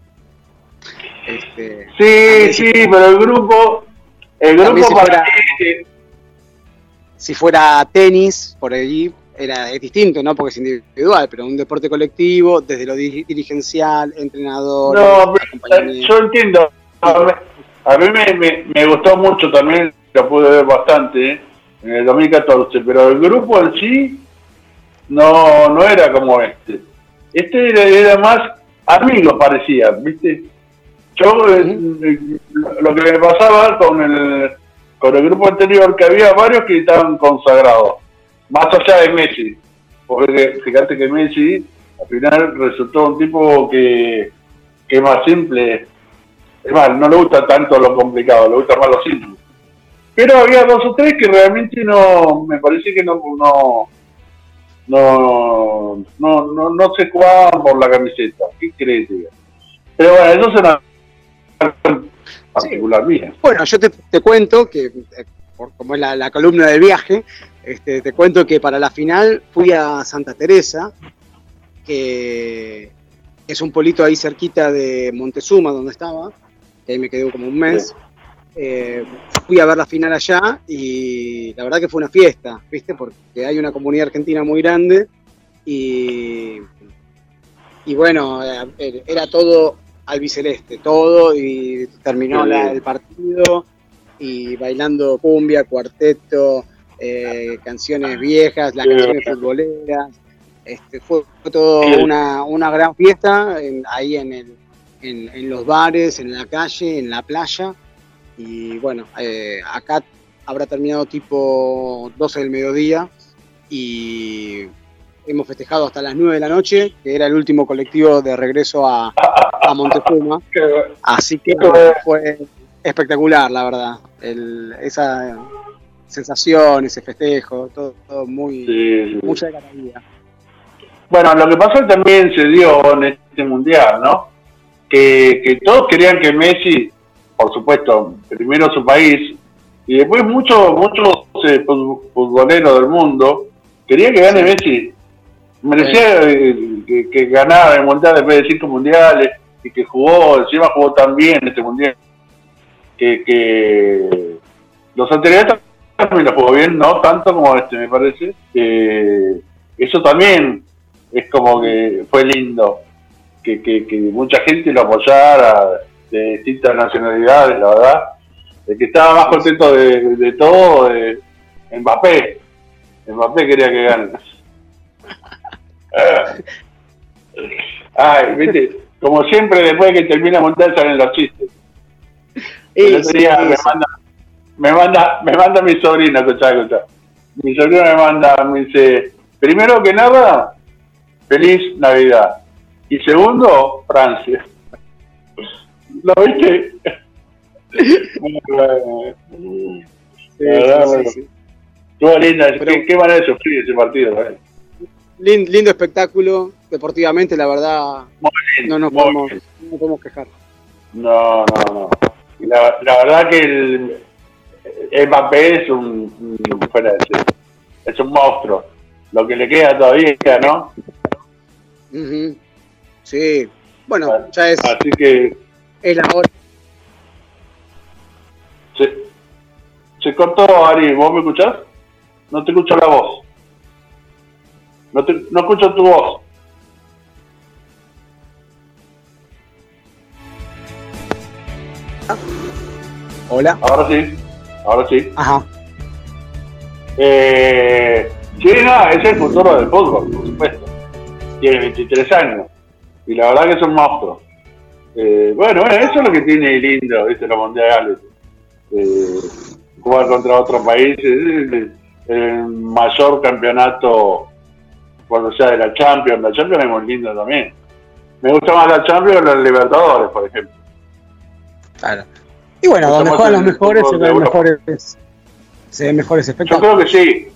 Este, Sí, sí, pero el grupo, el grupo para eh, si fuera tenis, por allí era, es distinto, ¿no? Porque es individual, pero un deporte colectivo, desde lo diri- dirigencial, entrenador, No, yo entiendo. A mí, me, me- me gustó mucho también, lo pude ver bastante, ¿eh? en el 2014, pero el grupo en sí no, no era como este. Este era, era más amigos, parecía, ¿viste? Yo, eh, lo que me pasaba con el, con el grupo anterior, que había varios que estaban consagrados, más allá de Messi. Porque fíjate que Messi al final resultó un tipo que, es más simple. Es más, no le gusta tanto lo complicado, le gusta más lo simple. Pero había dos o tres que realmente no, me parece que no, no, no, no, no, no se jugaban por la camiseta. ¿Qué crees? Pero bueno, eso es una particular mía. Bueno, yo te, te cuento que, eh, por, como es la, la columna del viaje, este, te cuento que para la final fui a Santa Teresa, que es un polito ahí cerquita de Montezuma, donde estaba, que ahí me quedé como un mes. Eh, fui a ver la final allá y la verdad que fue una fiesta, ¿viste? Porque hay una comunidad argentina muy grande y, y bueno, eh, era todo albiceleste, todo y terminó la- el partido y bailando cumbia, cuarteto, eh, canciones viejas, las canciones futboleras. Este, fue todo una, una gran fiesta en- ahí en, el, en, en los bares, en la calle, en la playa. Y bueno, eh, acá habrá terminado tipo 12 del mediodía y hemos festejado hasta las 9 de la noche, que era el último colectivo de regreso a, a Montezuma. Así que fue espectacular, la verdad. El- esa sensación, ese festejo, todo, todo muy, sí, mucha algarabía. Bueno, lo que pasó también se dio en este mundial, ¿no? Que, que todos querían que Messi, por supuesto, primero su país, y después muchos muchos eh, fut- futboleros del mundo querían que gane Messi. Merecía eh, que, que ganara el mundial después de cinco mundiales y que jugó, encima jugó tan bien este mundial. Que, que los anteriores también lo jugó bien, no tanto como este, me parece. que eso también es como que fue lindo que, que, que mucha gente lo apoyara de distintas nacionalidades, la verdad. El que estaba más contento de, de todo, de Mbappé. Mbappé quería que gane. Ay, viste, como siempre, después de que termina mundial salen los chistes. El otro sí, día sí, me sí. manda, me manda, me manda mi sobrina, escuchá, escuchá. Mi sobrina me manda, me dice, primero que nada, feliz Navidad. Y segundo, Francia. ¿Lo viste? Estuvo linda, qué manera de sufrir ese partido. ¿eh? Lin- lindo espectáculo, deportivamente, la verdad, lindo, no nos podemos, no nos podemos quejar. No, no, no. La, la verdad que el, el Mbappé es un, es un monstruo. Lo que le queda todavía, ¿no? Sí, bueno, ya es, Así que es la hora. se, se cortó, Ari. ¿Vos me escuchás? No te escucho la voz. No, te, no escucho tu voz. Hola. Ahora sí. Ahora sí. Ajá. Eh, no, es el futuro del fútbol, por supuesto. Tiene 23 años. Y la verdad que es un monstruo. Eh, bueno, bueno, eso es lo que tiene lindo, ¿viste? Los mundiales. Eh, jugar contra otros países. Es el, el mayor campeonato cuando sea de la Champions. La Champions es muy lindo también. Me gusta más la Champions que los Libertadores, por ejemplo. Claro. Y bueno, donde juegan los mejores se ven mejores, se ven mejores Yo espectáculos. creo que sí.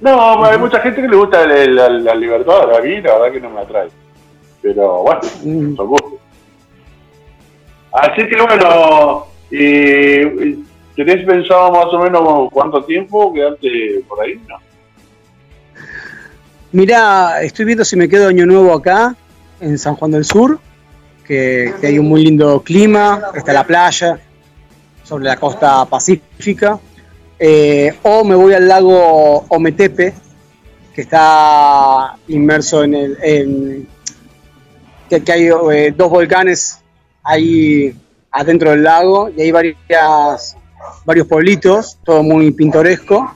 No, hay mucha gente que le gusta la, la Libertadores. A mí la verdad que no me atrae. Pero bueno, Mm. son gustos. Así que bueno, y, ¿tenés pensado más o menos cuánto tiempo quedarte por ahí? No. Mirá, estoy viendo si me quedo año nuevo acá, en San Juan del Sur, que, hay un muy lindo clima, está la playa, sobre la costa pacífica. Eh, o me voy al lago Ometepe, que está inmerso en el. en- que, que hay eh, dos volcanes ahí adentro del lago y hay varias, varios pueblitos, todo muy pintoresco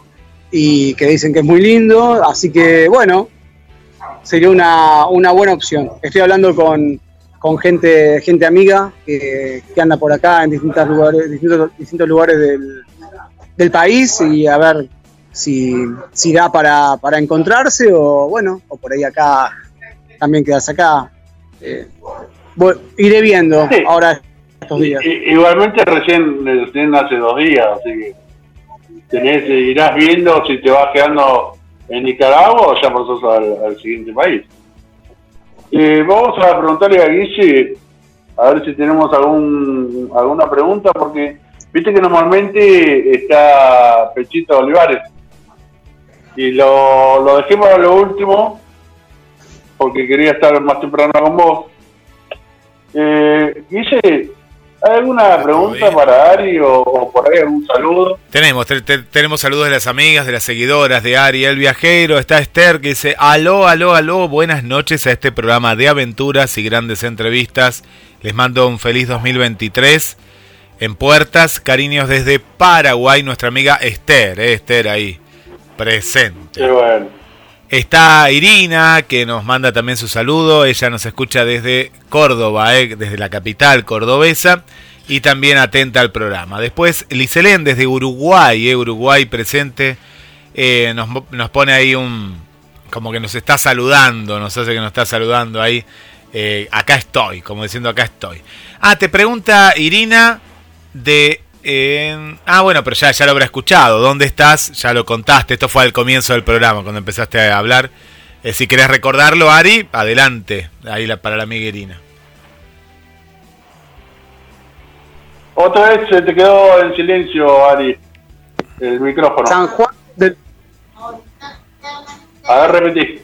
y que dicen que es muy lindo, así que bueno, sería una, una buena opción. Estoy hablando con, con gente, gente amiga que, que anda por acá en distintos lugares, distintos, distintos lugares del, del país y a ver si, si da para, para encontrarse o bueno, o por ahí acá también quedarse acá. Eh, voy- iré viendo Sí. ahora estos días. I- Igualmente recién, recién hace dos días, así que tenés, irás viendo si te vas quedando en Nicaragua o ya pasás al, al siguiente país. Eh, vamos a preguntarle a Guille a ver si tenemos algún alguna pregunta, porque viste que normalmente está Pechito Olivares y lo, lo dejé para lo último porque quería estar más temprano con vos. Eh, Guille, ¿hay alguna pregunta para Ari o, o por ahí algún saludo? Tenemos, te- te- tenemos saludos de las amigas, de las seguidoras de Ari el Viajero. Está Esther que dice, aló, aló, aló, buenas noches a este programa de aventuras y grandes entrevistas. Les mando un feliz 2023 en puertas. Cariños desde Paraguay, nuestra amiga Esther, eh, Esther ahí, presente. Qué bueno. Está Irina, que nos manda también su saludo. Ella nos escucha desde Córdoba, eh, desde la capital cordobesa. Y también atenta al programa. Después, Liselén, desde Uruguay, eh, Uruguay presente. eh, nos, nos pone ahí un. Como que nos está saludando, nos hace que nos está saludando ahí. acá estoy, como diciendo acá estoy. Ah, te pregunta Irina de... ah, bueno, pero ya, ya lo habrá escuchado. ¿Dónde estás? Ya lo contaste. Esto fue al comienzo del programa, cuando empezaste a hablar. Eh, si querés recordarlo, Ari, adelante. Ahí la, para la amiga Irina. Otra vez se te quedó en silencio, Ari, el micrófono. San Juan del, A ver, repetí.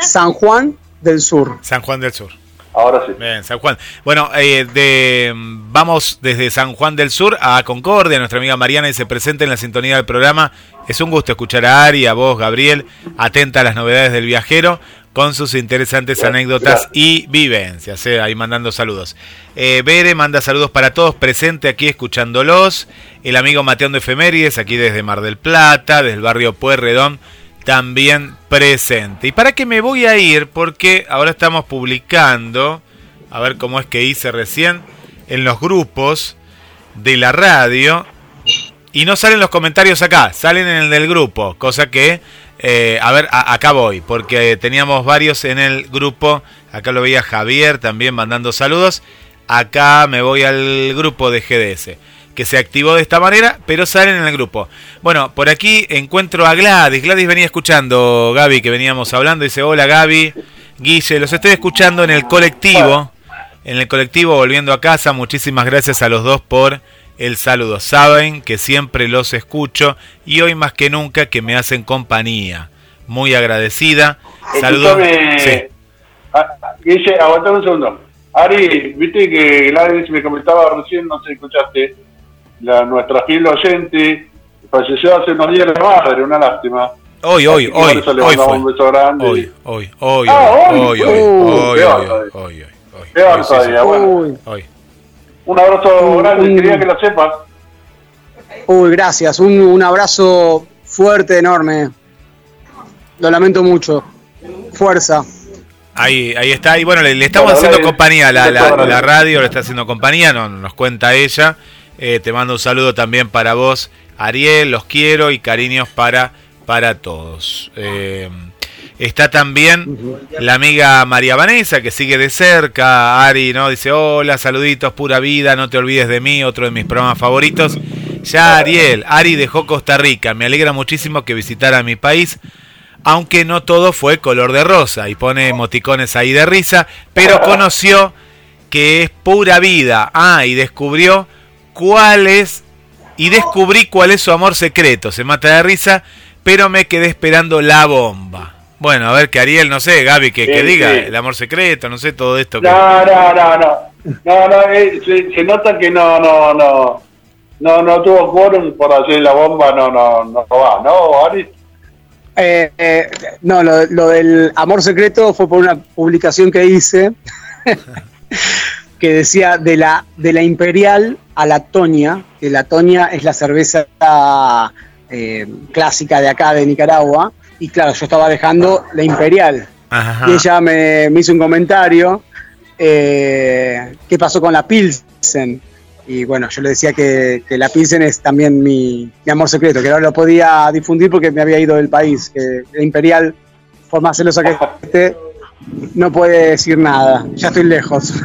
San Juan del Sur. San Juan del Sur. Ahora sí. Bien, San Juan. Bueno, eh, de, vamos desde San Juan del Sur a Concordia. Nuestra amiga Mariana y se presenta en la sintonía del programa. Es un gusto escuchar a Ari, a vos, Gabriel, atenta a las novedades del viajero con sus interesantes anécdotas y vivencias. eh, ahí mandando saludos. Eh, Bere manda saludos para todos, presente aquí escuchándolos. El amigo Mateón de Efemérides, aquí desde Mar del Plata, desde el barrio Pueyrredón, también presente. ¿Y para qué me voy a ir? Porque ahora estamos publicando, a ver cómo es que hice recién, en los grupos de la radio. Y no salen los comentarios acá, salen en el del grupo. Cosa que, eh, a ver, acá voy, porque teníamos varios en el grupo. Acá lo veía Javier también mandando saludos. Acá me voy al grupo de GDS, que se activó de esta manera, pero salen en el grupo. Bueno, por aquí encuentro a Gladys. Gladys venía escuchando, Gaby, que veníamos hablando. Dice, hola Gaby, Guille, los estoy escuchando en el colectivo. En el colectivo, volviendo a casa, muchísimas gracias a los dos por el saludo. Saben que siempre los escucho y hoy más que nunca que me hacen compañía. Muy agradecida. Saludos. Sí. ah, Guille, aguantame un segundo. Ari, viste que Gladys me comentaba recién, no sé si escuchaste, la, nuestra fiel oyente falleció hace unos días la madre, una lástima. Hoy, hoy, hoy, hoy fue. un beso grande. Hoy, hoy, hoy, Ah, hoy, hoy, hoy, hoy, hoy, Peor todavía, bueno. Un abrazo grande, quería que lo sepas. uy, gracias. Un, un abrazo fuerte, enorme. Lo lamento mucho. Fuerza. Ahí, ahí está. Y bueno, le, le estamos Bueno, haciendo compañía. La, la- la radio le está haciendo compañía, no, nos cuenta ella. Eh, te mando un saludo también para vos, Ariel. Los quiero y cariños para, para todos. Eh, está también la amiga María Vanessa, que sigue de cerca. Ari, ¿no? Dice: Hola, saluditos, pura vida. No te olvides de mí, otro de mis programas favoritos. Ya, Ariel, Ari dejó Costa Rica. Me alegra muchísimo que visitara mi país aunque no todo fue color de rosa y pone emoticones ahí de risa, pero conoció que es pura vida. Ah, y descubrió cuál es y descubrí cuál es su amor secreto. Se mata de risa, pero me quedé esperando la bomba. Bueno, a ver, que Ariel, no sé, Gaby, que, que diga sí. el amor secreto, no sé, todo esto. que- No, no, no, no. No, no, eh, se, se nota que no, no, no. No, no tuvo quórum por hacer la bomba, no, no, no va, ¿no, Ari? Eh, eh, no, lo, lo del amor secreto fue por una publicación que hice que decía de la, de la imperial a la toña, que la toña es la cerveza eh, clásica de acá de Nicaragua, y claro, yo estaba dejando la imperial. Ajá. Y ella me, me hizo un comentario, eh, ¿qué pasó con la Pilsen? Y bueno, yo le decía que, que la Pilsen es también mi, mi amor secreto, que no lo podía difundir porque me había ido del país, que la Imperial, por más celosa que esté, no puede decir nada, ya estoy lejos.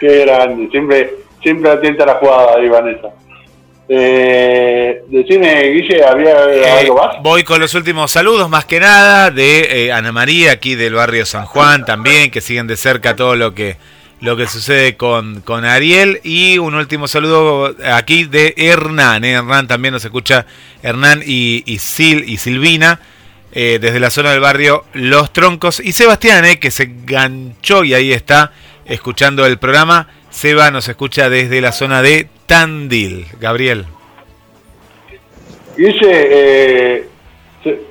Qué grande, siempre, siempre atenta a la jugada ahí, Vanessa. Eh, decime, Guille, ¿había Eh, algo más? voy con los últimos saludos, más que nada, de eh, Ana María, aquí del barrio San Juan también, que siguen de cerca todo lo que lo que sucede con, con Ariel. Y un último saludo aquí de Hernán. eh, Hernán también nos escucha, Hernán y, y, Sil, y Silvina, eh, desde la zona del barrio Los Troncos. Y Sebastián, eh, que se enganchó y ahí está escuchando el programa. Seba nos escucha desde la zona de Tandil. Gabriel. Guille, eh,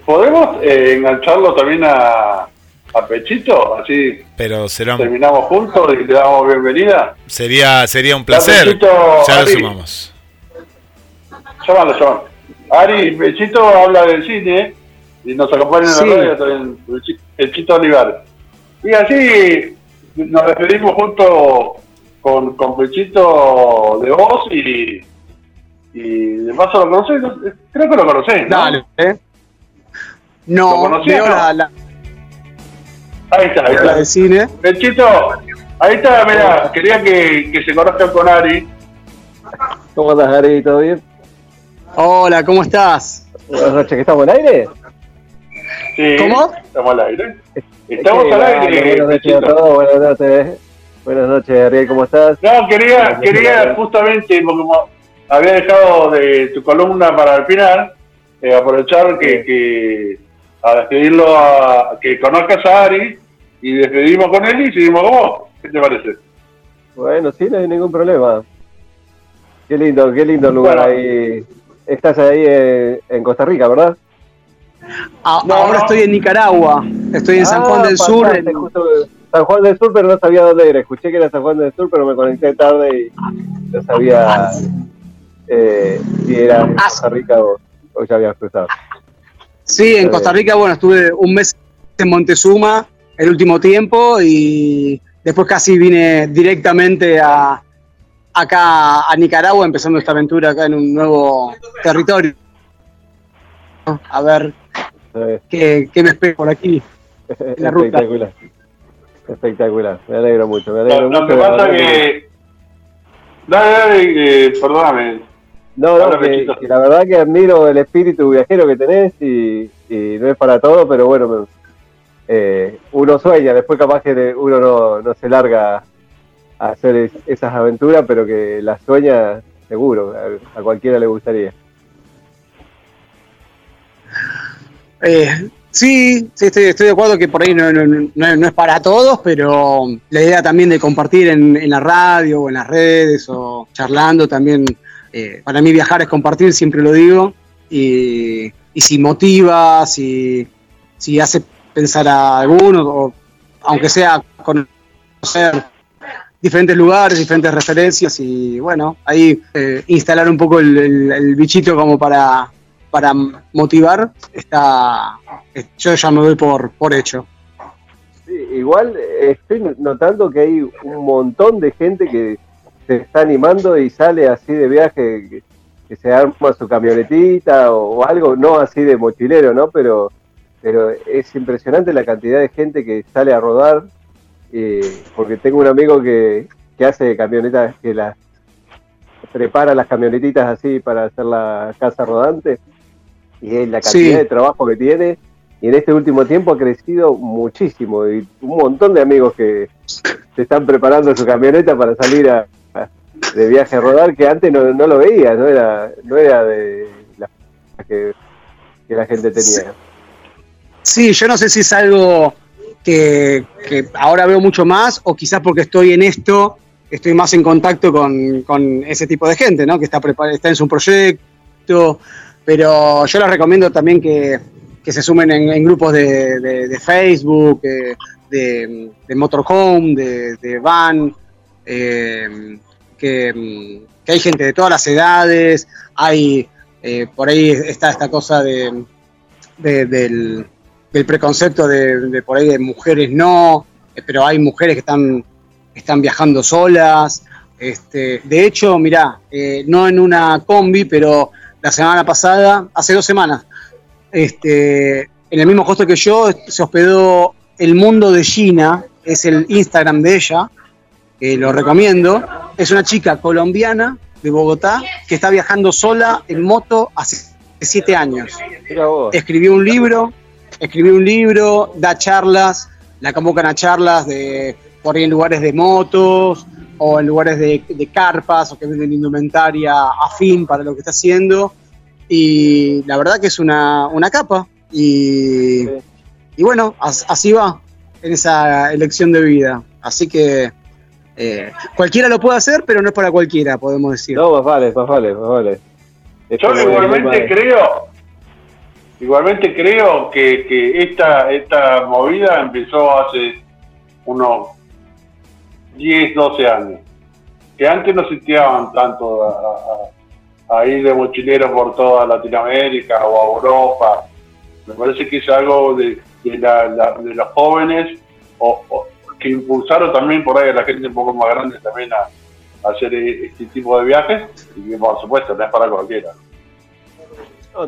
¿podemos eh, engancharlo también a, a Pechito? Así Pero será un- terminamos juntos y le damos bienvenida. Sería, sería un placer. Pechito, Ya lo Ari. sumamos. Llámalo, llámalo. Ari, Pechito habla del cine y nos acompaña en la radio también Pechi- Pechito Olivar. Y así nos despedimos junto con, con Pechito de vos y, y de paso lo conocés, ¿no? creo que lo conocés, ¿no? Dale, ¿eh? ¿Lo No, veo no? la, la, Ahí está, ahí la está. del cine. Pechito, ahí está, mirá, quería que, que se conozcan con Ari. ¿Cómo andas, Gary? ¿Todo bien? Hola, ¿cómo estás? Buenas noches, ¿que estamos al aire? Sí, ¿Cómo? Estamos al aire. Estamos al aire. Buenas noches todos, buenas noches. Buenas noches, Ariel, ¿cómo estás? No, quería, quería justamente, porque como había dejado de tu columna para el final, eh, aprovechar que, que a despedirlo, a, que conozcas a Ari y despedimos con él y seguimos con vos. ¿Qué te parece? Bueno, sí, no hay ningún problema. Qué lindo, qué lindo lugar Bueno. ahí. Estás ahí eh, en Costa Rica, ¿verdad? A- No, ahora no. estoy en Nicaragua, estoy en San Juan Ah, del Sur. pasaste en- justo- San Juan del Sur, pero no sabía dónde era. Escuché que era San Juan del Sur, pero me conecté tarde y no sabía eh, si era en Costa Rica o, o ya habías cruzado. Sí, en Costa Rica, bueno, estuve un mes en Montezuma el último tiempo y después casi vine directamente a acá a Nicaragua empezando esta aventura acá en un nuevo territorio. A ver Qué, qué me espera por aquí. la ruta. Espectacular. Espectacular. Me alegro mucho. Me Lo, alegro lo mucho. que la pasa que... Dale, dale, eh, perdóname. No, no, que, que la verdad que admiro el espíritu viajero que tenés y, y no es para todo, pero bueno, me- eh, uno sueña, después capaz que uno no, no se larga a hacer es- esas aventuras, pero que las sueña seguro, a, a cualquiera le gustaría. Eh, sí, sí estoy, de acuerdo que por ahí no, es para todos, pero la idea también de compartir en, la radio o en las redes o charlando también, eh, para mí viajar es compartir, siempre lo digo, y, si motiva, si, si hace pensar a algunos, o aunque sea conocer diferentes lugares, diferentes referencias y bueno, ahí eh, instalar un poco el, el- el bichito como para, para motivar, está, yo ya me doy por, por hecho. Sí, igual eh, estoy notando que hay un montón de gente que se está animando y sale así de viaje, que, se arma su camionetita o, o algo, no así de mochilero, ¿no? Pero, pero es impresionante la cantidad de gente que sale a rodar, eh, porque tengo un amigo que, que hace camionetas, que las prepara las camionetitas así para hacer la casa rodante, y es la cantidad Sí. de trabajo que tiene y en este último tiempo ha crecido muchísimo y un montón de amigos que se están preparando su camioneta para salir a, a- de viaje a rodar que antes no, no lo veía no era no era de las que que la gente tenía. Sí, yo no sé si es algo que, que ahora veo mucho más o quizás porque estoy en esto, estoy más en contacto con, con ese tipo de gente, ¿no? Que está, está en su proyecto, pero yo les recomiendo también que, que se sumen en, grupos de, de- Facebook, eh, de, motorhome, de, van, eh, que, que hay gente de todas las edades, hay eh, por ahí está esta cosa de, de- del, preconcepto de, por ahí de mujeres no, pero hay mujeres que están, están viajando solas. Este, de hecho, mirá, no en una combi, pero la semana pasada, hace dos semanas, este, en el mismo hostel que yo se hospedó El Mundo de Gina, es el Instagram de ella, que lo recomiendo. Es una chica colombiana de Bogotá que está viajando sola en moto hace siete años. Escribió un libro, escribió un libro, da charlas, la convocan a charlas de por ahí en lugares de motos o en lugares de, de carpas o que venden indumentaria afín para lo que está haciendo. Y la verdad que es una, una capa. Y, y bueno, as- así va en esa elección de vida. Así que eh, cualquiera lo puede hacer, pero no es para cualquiera, podemos decir. No, más vale, más vale, más vale. Es Yo igualmente creo, igualmente creo que, que esta, esta movida empezó hace unos 10, 12 años. Que antes no se tiraban tanto a, ir de mochilero por toda Latinoamérica o a Europa. Me parece que es algo de, de, la- de los jóvenes o, que impulsaron también por ahí a la gente un poco más grande también a, hacer eh, este tipo de viajes y que por supuesto no es para cualquiera.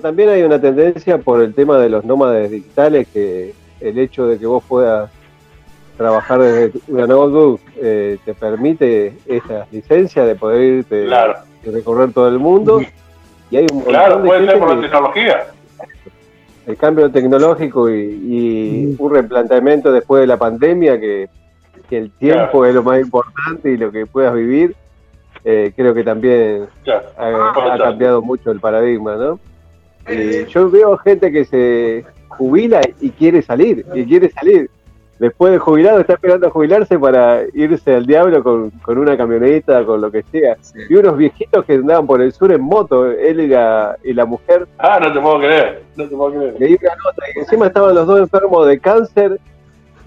También hay una tendencia por el tema de los nómades digitales, que el hecho de que vos puedas trabajar desde una notebook eh, te permite esa licencia de poder irte Claro. y recorrer todo el mundo. Y hay un Claro, de puede ser por la que- tecnología. el cambio tecnológico y, y un replanteamiento después de la pandemia, que, que el tiempo Claro. es lo más importante y lo que puedas vivir, eh, creo que también Claro. ha, ha cambiado mucho el paradigma, ¿no? Y yo veo gente que se jubila y quiere salir, y quiere salir. Después de jubilado está esperando a jubilarse para irse al diablo con, con una camioneta, con lo que sea. Y unos viejitos que andaban por el sur en moto, él y la, y la mujer, Ah, no te puedo creer. No te puedo creer. leí una nota y encima estaban los dos enfermos de cáncer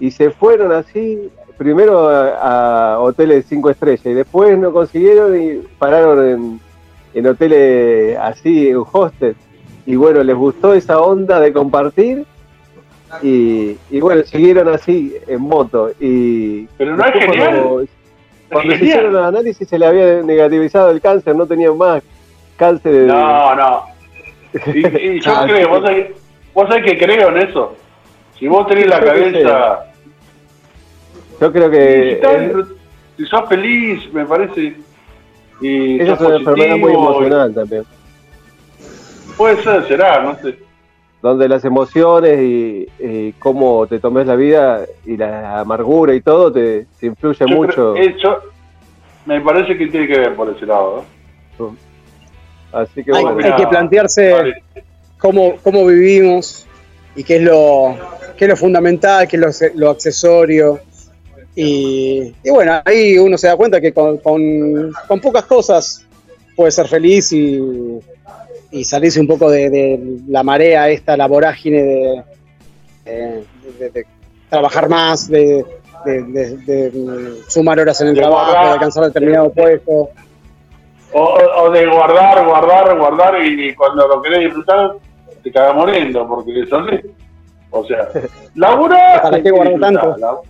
y se fueron así, primero a, a hoteles cinco estrellas y después no consiguieron y pararon en, en hoteles así, en hostel. Y bueno, les gustó esa onda de compartir y, y bueno, siguieron así en moto. Y Pero no es genial. Cuando, cuando se genial. hicieron los análisis se le había negativizado el cáncer, no tenían más cáncer. de- No, no. Y, y yo Ah, creo, vos sabés, vos sabés que creo en eso. Si vos tenés la cabeza, Yo creo que si sos feliz, me parece. Y esa es una enfermedad muy emocional también. Puede ser, será, no sé. Donde las emociones y, y cómo te tomes la vida y la amargura y todo te, te influye Yo mucho. creo- eso me parece que tiene que ver por ese lado. ¿no? Así que hay, bueno, hay que plantearse cómo, cómo vivimos y qué es lo, qué es lo fundamental, qué es lo, lo accesorio. Y, y bueno, ahí uno se da cuenta que con, con- con pocas cosas puede ser feliz y, y salirse un poco de, de la marea esta, la vorágine de, de- de- de trabajar más, de, de- de- de, mm, sumar horas en el De trabajo, guardar. de alcanzar determinado puesto. O, o- de guardar, guardar, guardar y, cuando lo querés disfrutar te cagas muriendo porque así. O sea, labura. ¿Para qué guardar tanto?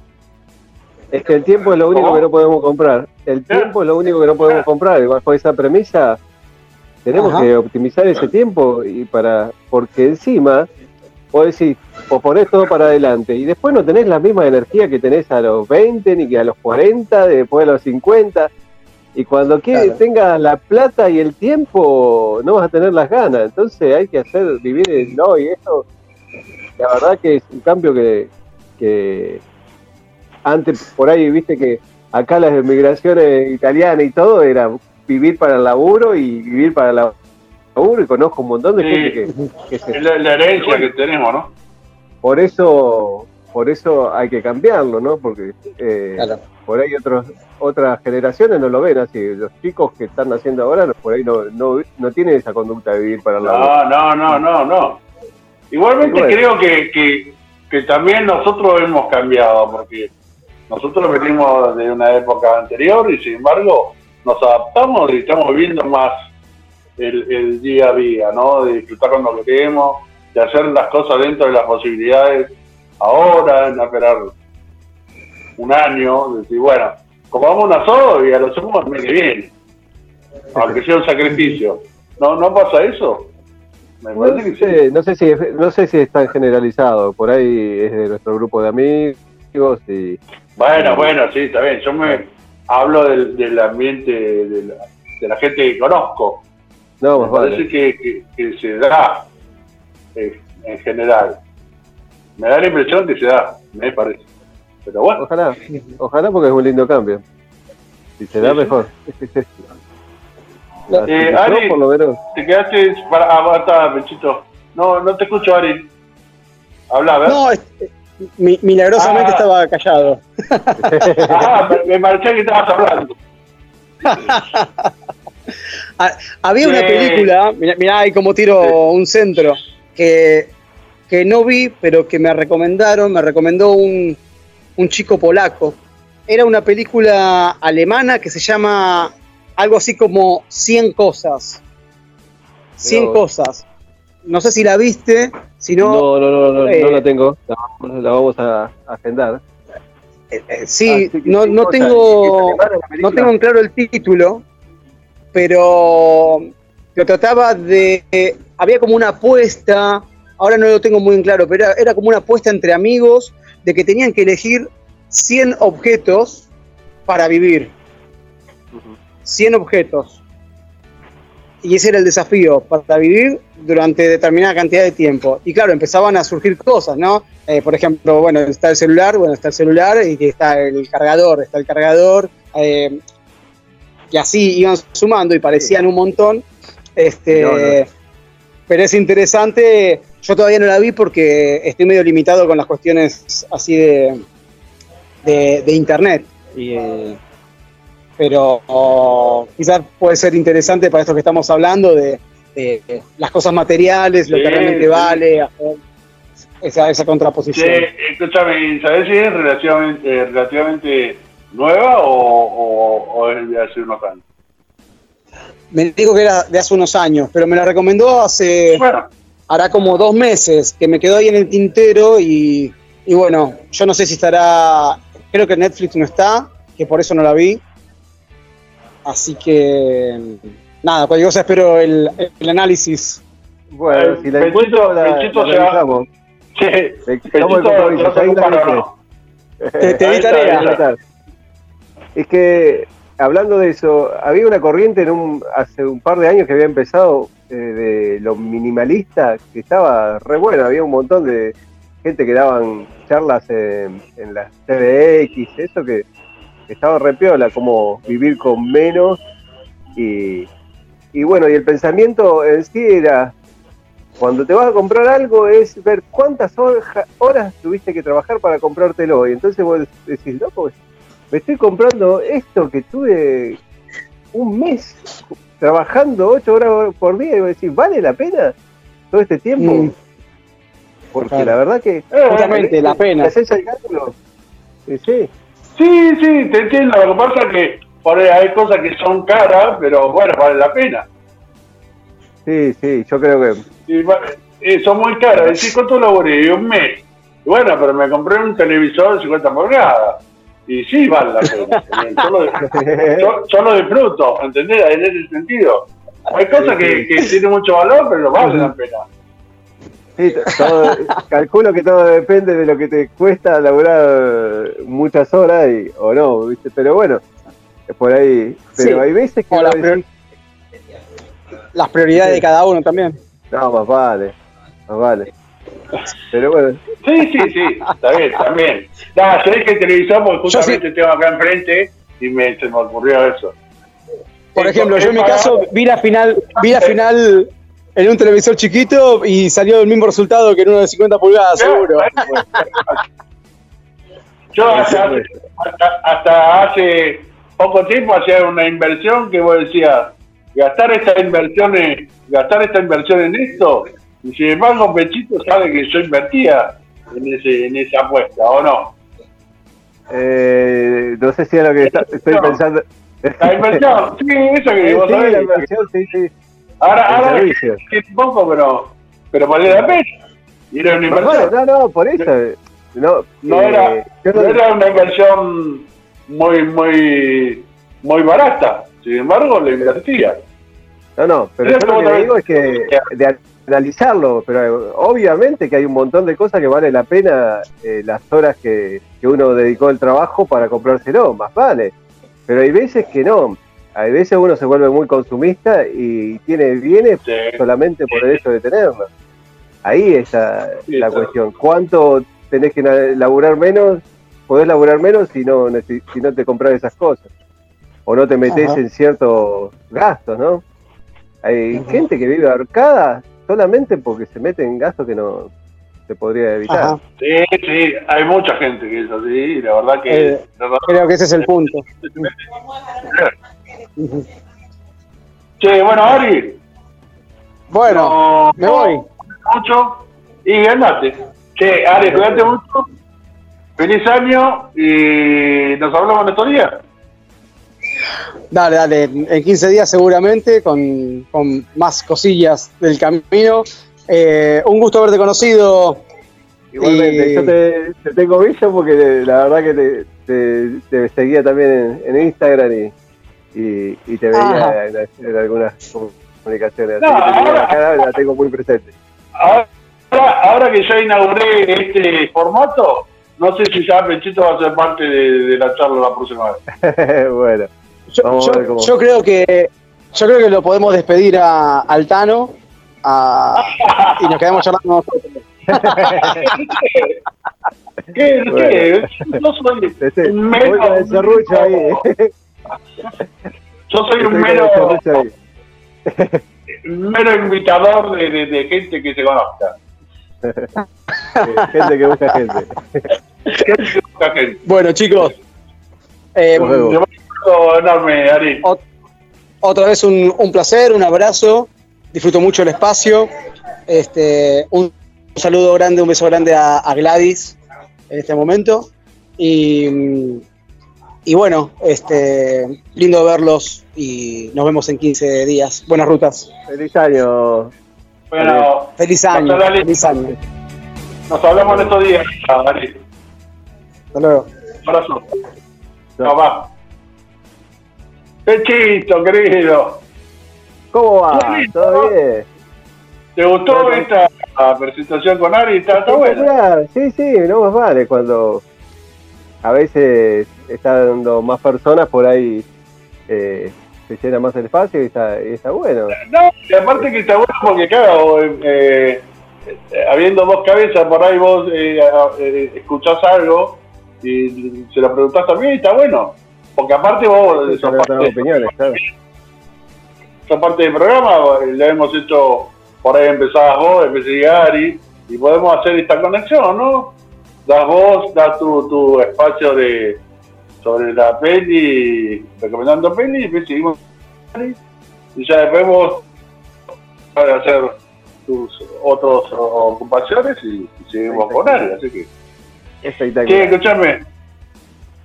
es que el tiempo es lo único ¿Cómo? que no podemos comprar. El tiempo es lo único que no podemos comprar. Y bajo esa premisa tenemos Ajá. que optimizar ese tiempo y para porque encima vos decís, posponés todo para adelante y después no tenés la misma energía que tenés a los 20 ni que a los 40, después a los 50 y cuando Claro. tengas la plata y el tiempo no vas a tener las ganas, entonces hay que hacer vivir el hoy, eso la verdad que es un cambio que, que antes por ahí viste que acá las migraciones italianas y todo era vivir para el laburo y vivir para la laburo y conozco un montón de Sí. gente que, que se Es la, la herencia que tenemos, ¿no? por eso por eso hay que cambiarlo, ¿no? Porque eh, Claro. por ahí otros otras generaciones no lo ven así. Los chicos que están haciendo ahora por ahí no, no, no tienen esa conducta de vivir para el laburo. No, no, no, no, no. Igualmente bueno. creo que, que, que también nosotros hemos cambiado, porque nosotros venimos de una época anterior y sin embargo nos adaptamos y estamos viviendo más el, el día a día, ¿no? De disfrutar cuando queremos, de hacer las cosas dentro de las posibilidades ahora, no esperar un año, de decir, bueno, comamos un asado y a lo hacemos el mes que viene, aunque sea un sacrificio. ¿No, ¿No pasa eso? Me No que sí. sé, no sé si es- no sé si es tan generalizado. Por ahí es de nuestro grupo de amigos y Bueno, bueno, sí, está bien. Yo me hablo del, del ambiente de la, de la gente que conozco. no, Me más parece vale. que, que- que se da eh, en general. Me da la impresión que se da, me parece. Pero bueno, Ojalá, ojalá porque es un lindo cambio. Si se da Sí, mejor. Eh, Ari. por lo menos, te quedaste para. Ah, está, Pechito. No, no te escucho, Ari. Habla, a ver. No, es- mi- milagrosamente Ah. estaba callado. Ah, me, marché que estabas hablando. Ah, Había una película, mirá, mirá ahí como tiro un centro, que, que no vi, pero que me recomendaron, me recomendó un, un chico polaco. Era una película alemana que se llama algo así como 100 cosas. 100 Mirá vos. cosas. No sé si la viste, si no... no, no, no, no, eh, no la tengo. La, vamos- la vamos a agendar. eh, eh, sí, Así que no, 100 no tengo... ¿y es alemana la no tengo en claro el título, pero lo trataba de. Había como una apuesta, ahora no lo tengo muy en claro, pero era, era como una apuesta entre amigos de que tenían que elegir 100 objetos para vivir. 100 objetos. Y ese era el desafío, para vivir durante determinada cantidad de tiempo. Y claro, empezaban a surgir cosas, ¿no? Eh, por ejemplo, bueno, está el celular, bueno, está el celular y está el cargador, está el cargador. eh, y así iban sumando y parecían un montón. Este, No, no. Pero es interesante, yo todavía no la vi porque estoy medio limitado con las cuestiones así de, de, de internet. Y, eh, pero oh, quizás puede ser interesante para esto que estamos hablando de, de las cosas materiales, lo que realmente sí. vale, hacer esa, esa contraposición. escúchame, ¿sabés si es relativamente, relativamente nueva o, o, o es de hace unos años? Me dijo que era de hace unos años, pero me la recomendó hace, Bueno, hará como dos meses, que me quedó ahí en el tintero y, y bueno, yo no sé si estará, creo que Netflix no está, que por eso no la vi. Así que, nada, cualquier cosa espero el, el análisis. Bueno, si la encuentro, la, el compromiso, ¿te vas a ahí la? Te, te di tarea. Es que, hablando de eso, había una corriente en un, hace un par de años que había empezado eh, de lo minimalista, que estaba re bueno, había un montón de gente que daban charlas en, en las TVX, eso que, que estaba re piola, como vivir con menos y, y bueno, y el pensamiento en sí era, cuando te vas a comprar algo es ver cuántas hoja- horas tuviste que trabajar para comprártelo y entonces vos decís, loco, me estoy comprando esto que tuve un mes trabajando ocho horas por día y vos decís, ¿vale la pena todo este tiempo? Mm. Porque Claro. la verdad que... Justamente, la pena. ¿te haces el cálculo? Sí, sí. Sí, sí, te entiendo. Lo que pasa es que por ahí hay cosas que son caras, pero bueno, vale la pena. Sí, sí, yo creo que... Y eh, son muy caras. Decís, ¿cuánto laburé? Un mes. Y bueno, pero me compré un televisor de 50 pulgadas. Y sí, vale la pena. Yo lo, yo, yo lo disfruto, ¿entendés? En ese sentido. Hay cosas que, que tienen mucho valor, pero vale la pena. Sí, todo- calculo que todo depende de lo que te cuesta laburar muchas horas y, o no, ¿viste? Pero bueno, por ahí. Pero Sí. hay veces que Las prioridades de cada uno también. no, más vale, más vale. Pero bueno, Sí, sí, sí, está bien, también. Nada, sé que el televisor, porque Yo sí. justamente tengo acá enfrente y me, se me ocurrió eso. Por ejemplo, yo en mi caso vi la final, vi la final en un televisor chiquito y salió el mismo resultado que en uno de 50 pulgadas, seguro. Yo hasta, hasta, hasta hace poco tiempo hacía una inversión que vos decías, gastar esta inversión en, gastar esta inversión en esto, y sin embargo Pechito sabe que yo invertía en, ese, en esa apuesta, ¿o no? Eh, no sé si es lo que está- estoy pensando. La inversión, sí, eso que Sí, vos sí, sabés. la inversión, sí, sí. Ahora, El ahora que un poco, pero, pero valió la pena. Y era una Bueno, inversión. no, no, por eso. No, No eh, era, no era una inversión muy, muy, muy barata. Sin embargo, le invertía. No, no, pero yo lo que digo es que de analizarlo, pero eh, obviamente que hay un montón de cosas que vale la pena eh, las horas que, que uno dedicó al trabajo para comprárselo, más vale. Pero hay veces que no. Hay veces uno se vuelve muy consumista y tiene bienes solamente por el hecho de tenerlo. Ahí está Sí, la cuestión. ¿Cuánto tenés que laburar menos? Podés laburar menos si no, si no te compras esas cosas. O no te metes Ajá. en ciertos gastos, ¿no? Hay gente que vive arcada solamente porque se mete en gastos que no se podría evitar. Ajá. Sí, sí, hay mucha gente que es así, y la verdad que... Eh, la verdad- Creo que ese es el punto. Che, bueno, Ari, Bueno, no- me voy. mucho y andate. Che, Ari, cuídate mucho. Feliz año y nos hablamos en estos días. Dale, dale, en 15 días seguramente con, con más cosillas del camino. Eh, un gusto haberte conocido. Igualmente, Y- yo te, te tengo visto porque la verdad que te, te- te seguía también en, en Instagram y, y, y te veía en, en algunas comunicaciones. No, Así que ahora- acá, la tengo muy presente. Ahora, ahora que ya inauguré este formato, no sé si ya Pechito va a ser parte de, de la charla la próxima vez. bueno, Yo, Vamos a yo- ver cómo- yo creo que yo creo que lo podemos despedir a Altano a- y nos quedamos charlando nosotros. ¿Qué? Bueno. ¿Qué? Yo soy Ese- un serrucho ahí. Yo soy un mero, un mero invitador de, de- de gente que se conozca. Gente que busca gente. Bueno, chicos, eh, un enorme, Ari. otra vez un, un placer, un abrazo. Disfruto mucho el espacio. Este, un saludo grande, un beso grande a, a Gladys en este momento. Y, y bueno, este, lindo verlos y nos vemos en 15 días. Buenas rutas. Feliz año. Bueno, Feliz año. Feliz año. nos hablamos en estos días, Ari. Hasta luego. Abrazo. Papá. Pechito, querido. ¿Cómo va? ¿Todo bien? ¿Te gustó esta presentación con Ari? Está, está buena. Sí, sí, no más vale. Cuando a veces están más personas por ahí, eh, se llena más el espacio y está, y está bueno. No, y aparte que está bueno porque, claro, eh, eh, habiendo dos cabezas, por ahí vos eh, eh, escuchás algo y se lo preguntás también y está bueno. Porque aparte vos sos otras parte, opiniones, claro. sos parte del programa, le hemos hecho, por ahí empezabas vos, empecé Gary, y podemos hacer esta conexión, ¿no? Das vos, das tu, tu espacio de sobre la peli, recomendando peli, y después seguimos y ya después vos vas a hacer tus otras ocupaciones y, y seguimos con Ari, así que... Espectacular. Escuchame,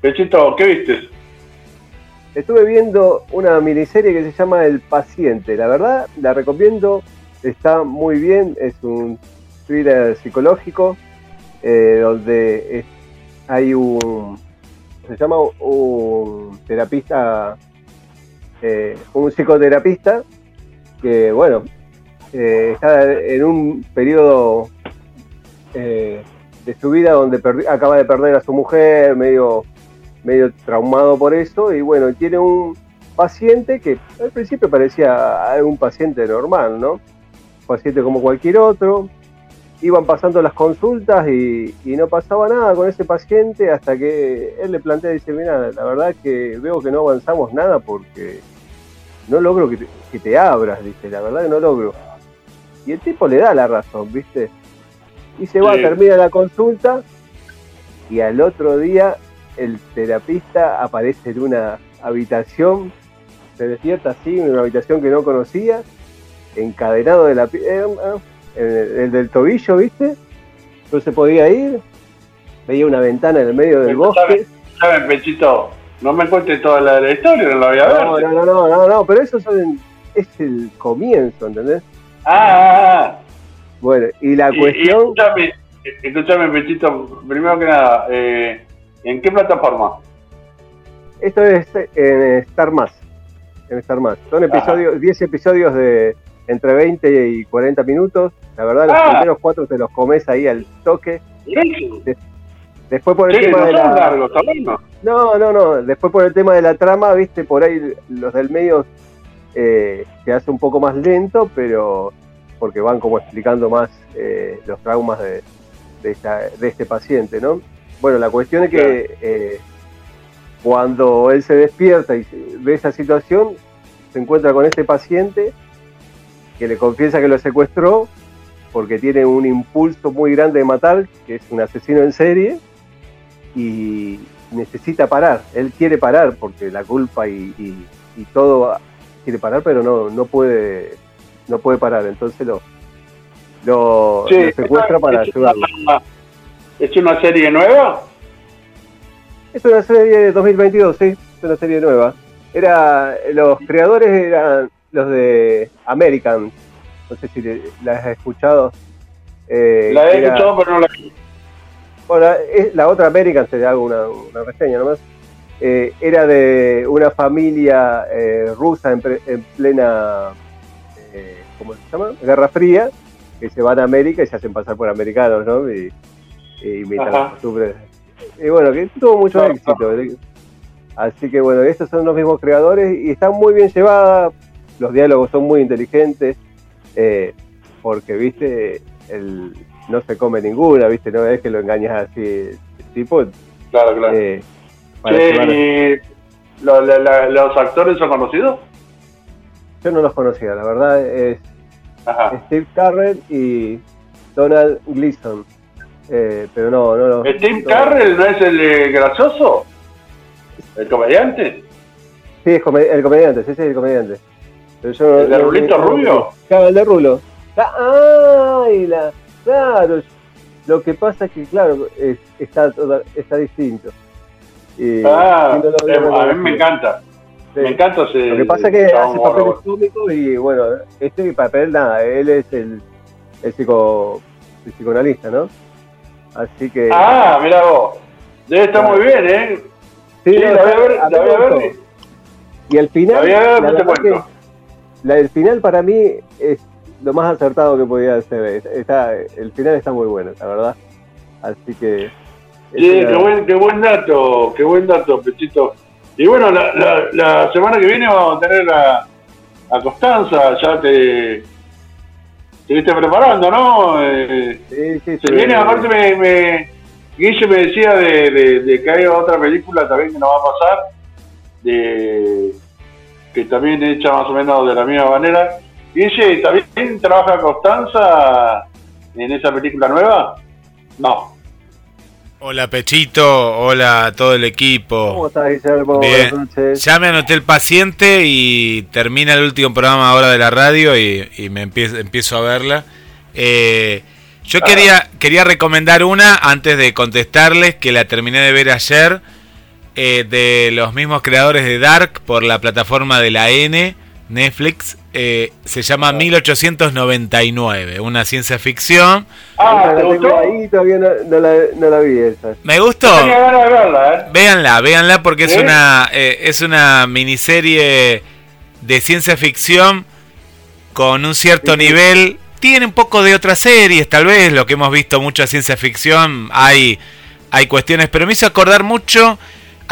Pechito, ¿qué viste? Estuve viendo una miniserie que se llama El Paciente. La verdad, la recomiendo. Está muy bien. Es un thriller psicológico eh, donde es- hay un. Se llama un terapista. eh, un psicoterapista que, bueno, eh, está en un periodo eh, de su vida donde acaba de perder a su mujer, medio medio traumado por eso y bueno, tiene un paciente que al principio parecía un paciente normal, ¿no? Un paciente como cualquier otro. Iban pasando las consultas y, y no pasaba nada con ese paciente hasta que él le plantea, dice, mira, la verdad que veo que no avanzamos nada porque no logro que te, que te abras, dice, la verdad que no logro. Y el tipo le da la razón, ¿viste? Y se va, Sí. termina la consulta y al otro día el terapista aparece en una habitación, se despierta así, en una habitación que no conocía, encadenado de la pi- eh, eh, el, el del tobillo, ¿viste? No se podía ir, veía una ventana en el medio del bosque. ¿Saben, Pechito? No me cuentes toda la, la historia, no la voy a ver. No, no, no, no, no, no, pero eso son- es el comienzo, ¿entendés? Ah, ah, ah. Bueno, y la Y- y cuestión, escúchame, escúchame, Pechito, primero que nada, eh, ¿en qué plataforma? esto es en Star Más. En Star Más. Son episodios, 10 episodios de entre 20 y 40 minutos. La verdad, los Ah. primeros cuatro te los comes ahí al toque. Sí, Después por el Sí, tema no de la... largos. No, no, no. Después por el tema de la trama, viste, por ahí los del medio eh, se hace un poco más lento, pero porque van como explicando más eh, los traumas de, de, esta- de este paciente, ¿no? Bueno, la cuestión es que eh, cuando él se despierta y ve esa situación, se encuentra con este paciente que le confiesa que lo secuestró porque tiene un impulso muy grande de matar, que es un asesino en serie, y necesita parar. Él quiere parar porque la culpa y, y- y todo quiere parar, pero no, no puede no puede parar. Entonces lo, lo, Sí, lo secuestra para es una-. ¿Es una serie nueva? Es una serie de 2022, sí, es una serie nueva. Era, los creadores eran los de American, no sé si le- la has escuchado. Eh, La he era- escuchado, pero no la vi. Bueno, es la otra American, te hago una, una reseña nomás. Eh, era de una familia eh, rusa en, pre- en plena, eh, ¿cómo se llama? Guerra Fría, que se van a América y se hacen pasar por americanos, ¿no? Y, y imitan las costumbres. Y bueno, que tuvo mucho éxito. Así que bueno, estos son los mismos creadores y están muy bien llevadas, los diálogos son muy inteligentes, eh, porque, viste, el, no se come ninguna, viste, no es que lo engañas así, tipo. Claro, claro. eh, para Che, llevar- y lo- la- la- ¿Los actores son conocidos? Yo no los conocía, la verdad es Ajá. Steve Carrell y Donald Gleason. Eh, pero no, no los. ¿Steve no- Carrell no es el eh, gracioso? ¿El comediante? Sí, es come- el comediante, sí, sí, el comediante. Pero yo no- ¿El de no- Rulito Rubio? Claro, el de Rulo. Ah, ¡Ay, la! Claro, lo que pasa es que, claro, es- está, está distinto. Y- Ah, y no lo había a mí me encanta. Sí. Me encanta ese. Lo que pasa es que hace papeles cómicos y bueno, este papel nada, él es el, el, psico, el psicoanalista, ¿no? Así que... Ah, mira vos. Debe estar Claro. muy bien, ¿eh? Sí, Sí, no, la voy a ver, a la voy a ver. Y el final, La voy a ver, la no te verdad cuento. que la, el final para mí es lo más acertado que podía ser. Es- Está, el final está muy bueno, la verdad. Así que... Sí, qué buen, qué buen dato, qué buen dato, Pechito. Y bueno, la, la, la semana que viene vamos a tener a, a Constanza, ya te, te viste preparando, ¿no? Eh, Sí, sí, se sí. viene, aparte me, me, Guille me decía de, de, de que hay otra película también que nos va a pasar, de, que también hecha más o menos de la misma manera. Guille, ¿también trabaja Constanza en esa película nueva? No. Hola Pechito, hola a todo el equipo. ¿Cómo estás, Guillermo? Bien. Buenas noches. Ya me anoté el paciente y termina el último programa ahora de la radio y, y me empiezo, empiezo a verla. Eh, yo quería, quería recomendar una antes de contestarles que la terminé de ver ayer eh, de los mismos creadores de Dark por la plataforma de la N, Netflix. Eh, se llama 1899, una ciencia ficción. Ah, la ¿te tengo gustó? ahí, todavía no, no la, no la vi esa. Me gustó. Tenía ganas de verla, ¿eh? Véanla, véanla porque es una eh, es una miniserie de ciencia ficción con un cierto nivel. Tiene un poco de otras series, tal vez, lo que hemos visto mucha ciencia ficción, hay, hay cuestiones, pero me hizo acordar mucho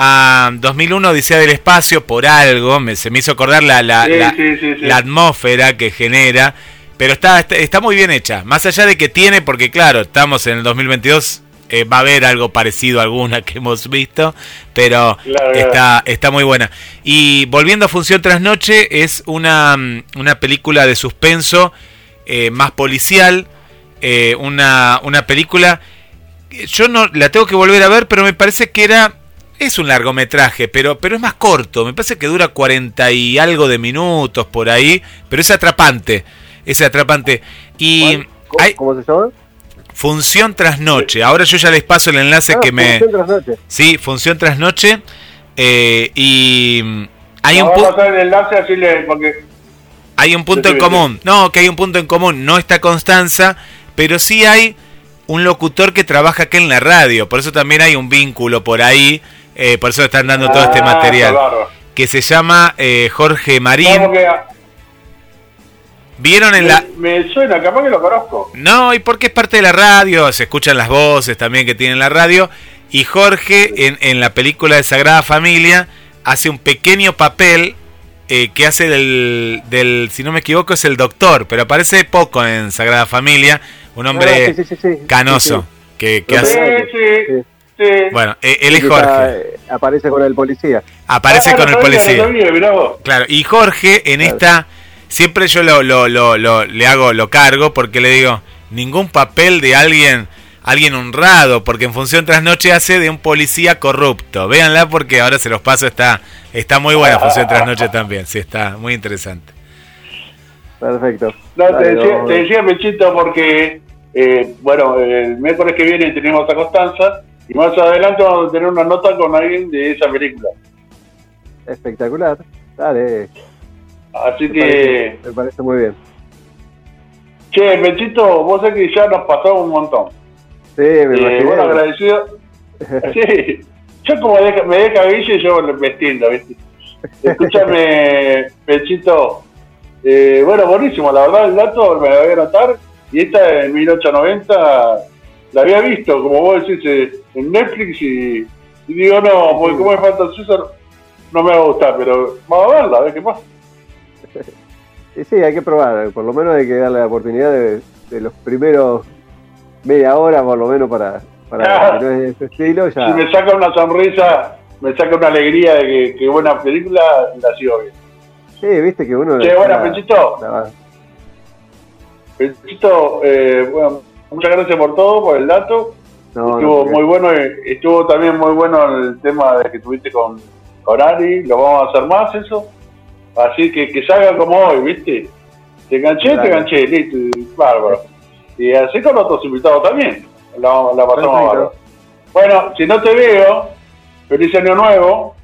a 2001 Odisea del Espacio por algo, me, se me hizo acordar la, la, Sí, la- sí, sí, sí. la atmósfera que genera, pero está, está, está muy bien hecha, más allá de que tiene, porque claro, estamos en el 2022, eh, va a haber algo parecido a alguna que hemos visto, pero Claro, claro. está, está muy buena. Y volviendo a Función Trasnoche, es una, una película de suspenso eh, más policial, eh, una, una película. Yo no la tengo que volver a ver, pero me parece que era es un largometraje, pero, pero es más corto. Me parece que dura 40 y algo de minutos por ahí, pero es atrapante. Es atrapante. Y ¿Cómo, hay cómo se llama? función tras noche. Ahora yo ya les paso el enlace Ah, que me. Función tras noche. Sí, función tras noche. eh, y mm, hay un, Vamos pu- a pasar el enlace así le. Porque hay un punto Sí, en sí, común. No, que hay un punto en común. No está Constanza, pero sí hay un locutor que trabaja acá en la radio. Por eso también hay un vínculo por ahí. Eh, por eso están dando todo este Ah, material. Que se llama eh, Jorge Marín. No, porque ¿Vieron en me, la.? me suena, capaz que lo conozco. No, y porque es parte de la radio, se escuchan las voces también que tiene la radio. Y Jorge, en, en la película de Sagrada Familia, hace un pequeño papel eh, que hace del, del, si no me equivoco, es el doctor, pero aparece poco en Sagrada Familia, un hombre Ah, sí, sí, sí, sí. canoso, Sí, que, que hace... sí, sí. Bueno, eh, él es está, Jorge, eh, aparece con el policía. aparece Ah, con no el policía. no. Claro, y Jorge en Claro. esta siempre yo lo, lo, lo, lo- le hago lo cargo porque le digo ningún papel de alguien alguien honrado porque en función tras noche hace de un policía corrupto. Véanla porque ahora se los paso está está muy buena función tras noche también. Sí, está muy interesante. Perfecto. No, te Dale, decía, te decía Pechito porque, eh, bueno, el miércoles que viene tenemos a Constanza y más adelante vamos a tener una nota con alguien de esa película. Espectacular. Dale. Así Me que, parece, me parece muy bien. che, Pechito, vos sabés que ya nos pasó un montón. Sí, me Eh, bueno, agradecido. Sí, yo como deja- me deja Guille, yo me extiendo, ¿viste? Escúchame, Pechito. Eh, bueno, buenísimo, la verdad el dato me lo voy a anotar. Y esta en 1890 la había visto, como vos decís, eh, en Netflix y, y digo, no, porque como es fantasiosa, no me va a gustar, pero vamos a verla, a ver qué pasa. Y sí, hay que probar. Por lo menos hay que darle la oportunidad de, de los primeros media hora, por lo menos, para, para que no es de ese estilo. Ya. Si me saca una sonrisa, me saca una alegría de que, que buena película, la sigo bien. Sí, viste que uno. Che, Pechito. la- Pechito, eh, bueno, muchas gracias por todo, por el dato. no, estuvo no, muy bueno, eh, estuvo también muy bueno el tema de que tuviste con, con Ari, lo vamos a hacer más eso. Así que que salga como hoy, ¿viste? Te enganché, te enganché, listo, bárbaro. Y así con otros invitados también, la, la pasamos bárbaro. Bueno, si no te veo, feliz año nuevo.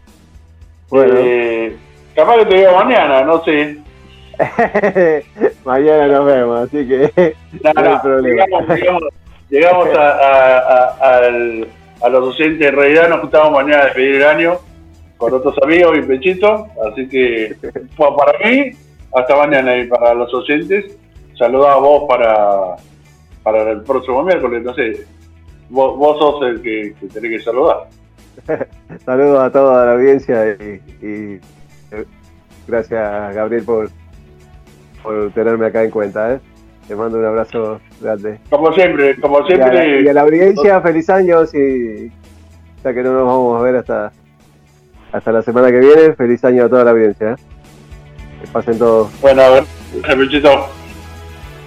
Bueno. Eh, capaz que te veo mañana, no sé. Mañana nos vemos, así que No, no hay problema. llegamos, llegamos, llegamos a, a, a- al- a los docentes, en realidad nos juntamos mañana a despedir el año con otros amigos y Pechito, así que pues, para mí, hasta mañana y para los docentes, saludos a vos para, para el próximo miércoles, no sé, vos, vos sos el que, que tenés que saludar. Saludos a toda la audiencia y, y, eh, gracias Gabriel por, por tenerme acá en cuenta. ¿eh? Te mando un abrazo grande. Como siempre, como Y a, la, siempre, y a la audiencia, feliz años y ya que no nos vamos a ver hasta, hasta la semana que viene, feliz año a toda la audiencia. ¿eh? Que pasen todos. bueno, gracias Pechito.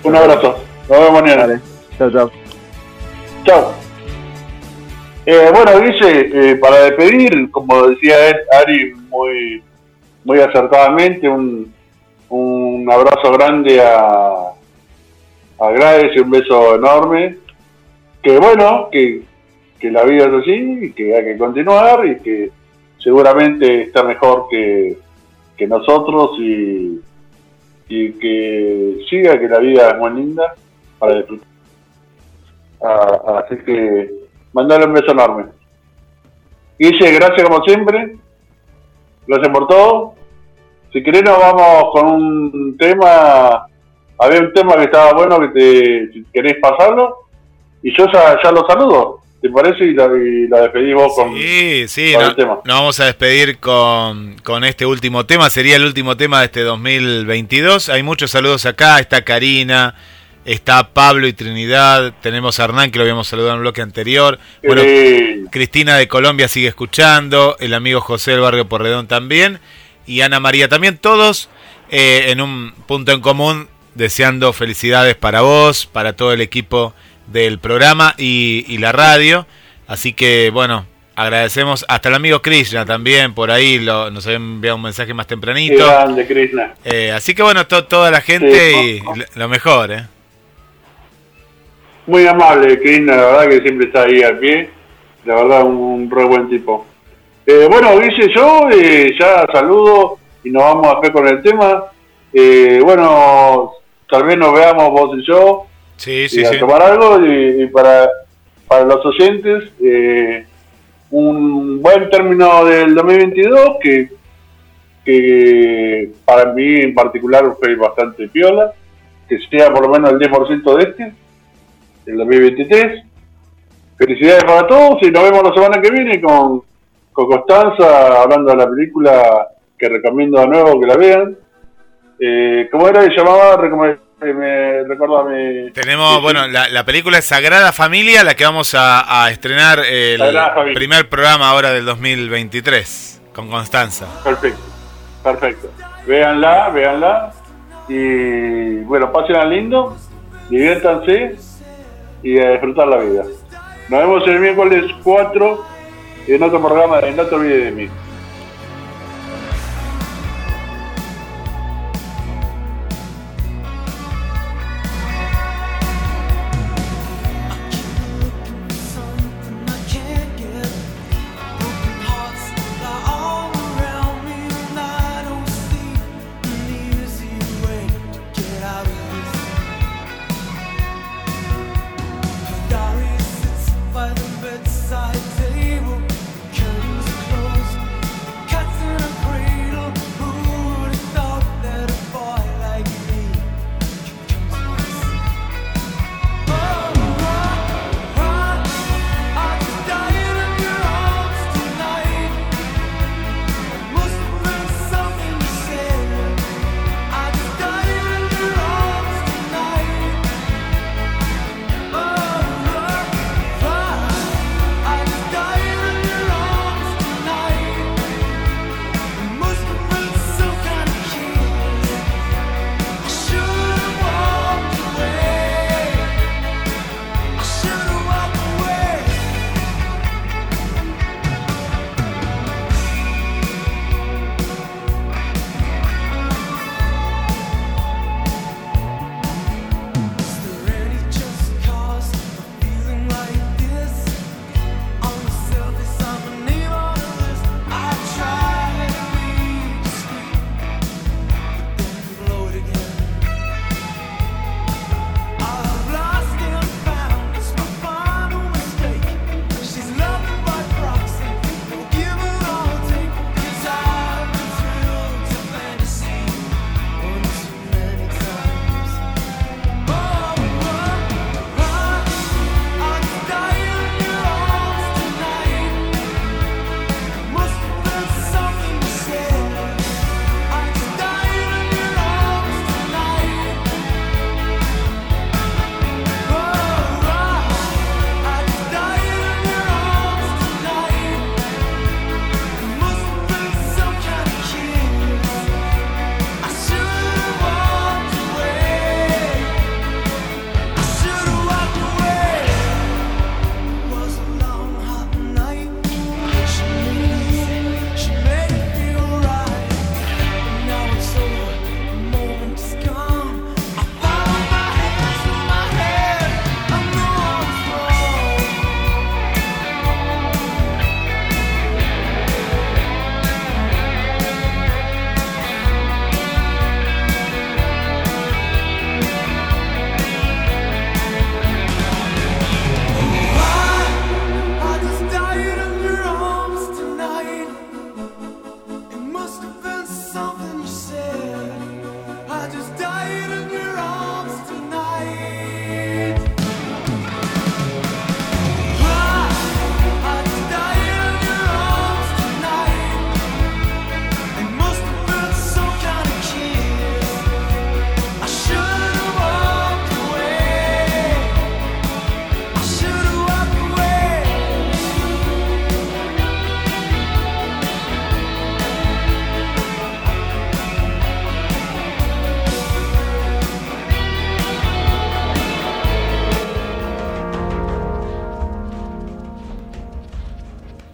Un abrazo, nos vemos mañana. Dale, chao, chao. Chao. Eh, bueno, Guille, eh, para despedir, como decía él, Ari muy, muy acertadamente, un, un abrazo grande a, a y un beso enorme. Que bueno, que, que la vida es así y que hay que continuar y que seguramente está mejor que, que nosotros y, y que siga, que la vida es muy linda para disfrutar. Ah, así que mandarle un beso enorme. Guille, gracias como siempre. Gracias por todo. Si querés nos vamos con un tema. Había un tema que estaba bueno que te si querés pasarlo. Y yo ya, ya lo saludo. ¿Te parece? Y la, y la despedís vos con, Sí, sí, con no- el tema. nos vamos a despedir con, con este último tema. Sería el último tema de este 2022. Hay muchos saludos acá. Está Karina, está Pablo y Trinidad. Tenemos a Hernán, que lo habíamos saludado en un bloque anterior. Bueno, Eh, Cristina de Colombia sigue escuchando. El amigo José del Barrio Porredón también. Y Ana María también. Todos eh, en un punto en común deseando felicidades para vos, para todo el equipo del programa y, y la radio. Así que bueno, agradecemos hasta el amigo Krishna también, por ahí lo, nos había enviado un mensaje más tempranito. grande, Krishna. Eh, así que bueno, to- toda la gente y lo- lo mejor, ¿eh? Muy amable, Krishna, la verdad que siempre está ahí al pie. La verdad, un, un re buen tipo. Eh, bueno, Guille, yo eh, ya saludo y nos vamos a hacer con el tema. Eh, bueno, tal vez nos veamos vos y yo Sí, y a tomar algo y, y para, para los oyentes eh, un buen término del 2022 que, que para mí en particular fue bastante piola que sea por lo menos el 10% de este el 2023 felicidades para todos y nos vemos la semana que viene con, con Constanza hablando de la película que recomiendo de nuevo que la vean eh, ¿cómo era que llamaba? Recom- eh, me, recordame Tenemos, bueno, la, la película es Sagrada Familia, la que vamos a, a estrenar el primer programa ahora del 2023 con Constanza. Perfecto, perfecto. Véanla, véanla. Y bueno, pásenla lindo, diviértanse y a disfrutar la vida. Nos vemos el miércoles 4 en otro programa de No te olvides de mí.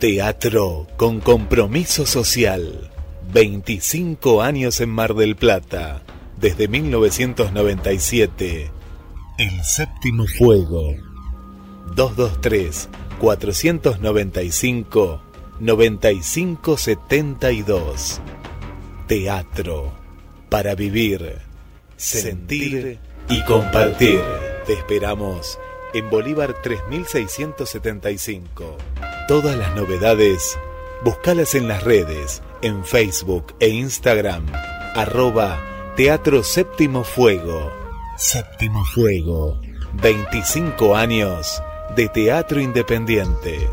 Teatro con compromiso social. 25 años en Mar del Plata. Desde 1997. El séptimo fuego. 223 495 9572. Teatro para vivir, sentir y compartir. Te esperamos en Bolívar 3675. Todas las novedades, búscalas en las redes, en Facebook e Instagram, arroba Teatro Séptimo Fuego. Séptimo Fuego. 25 años de teatro independiente.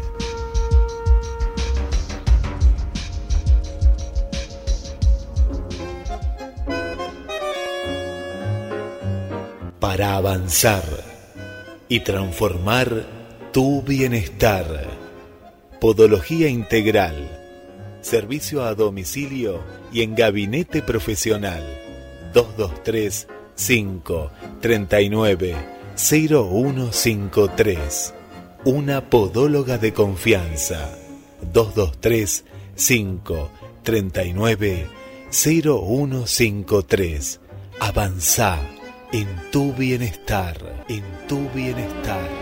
Para avanzar y transformar tu bienestar. Podología integral. Servicio a domicilio y en gabinete profesional. 223 5 39 0153. Una podóloga de confianza. 223 5 39 0153. Avanza en tu bienestar, en tu bienestar.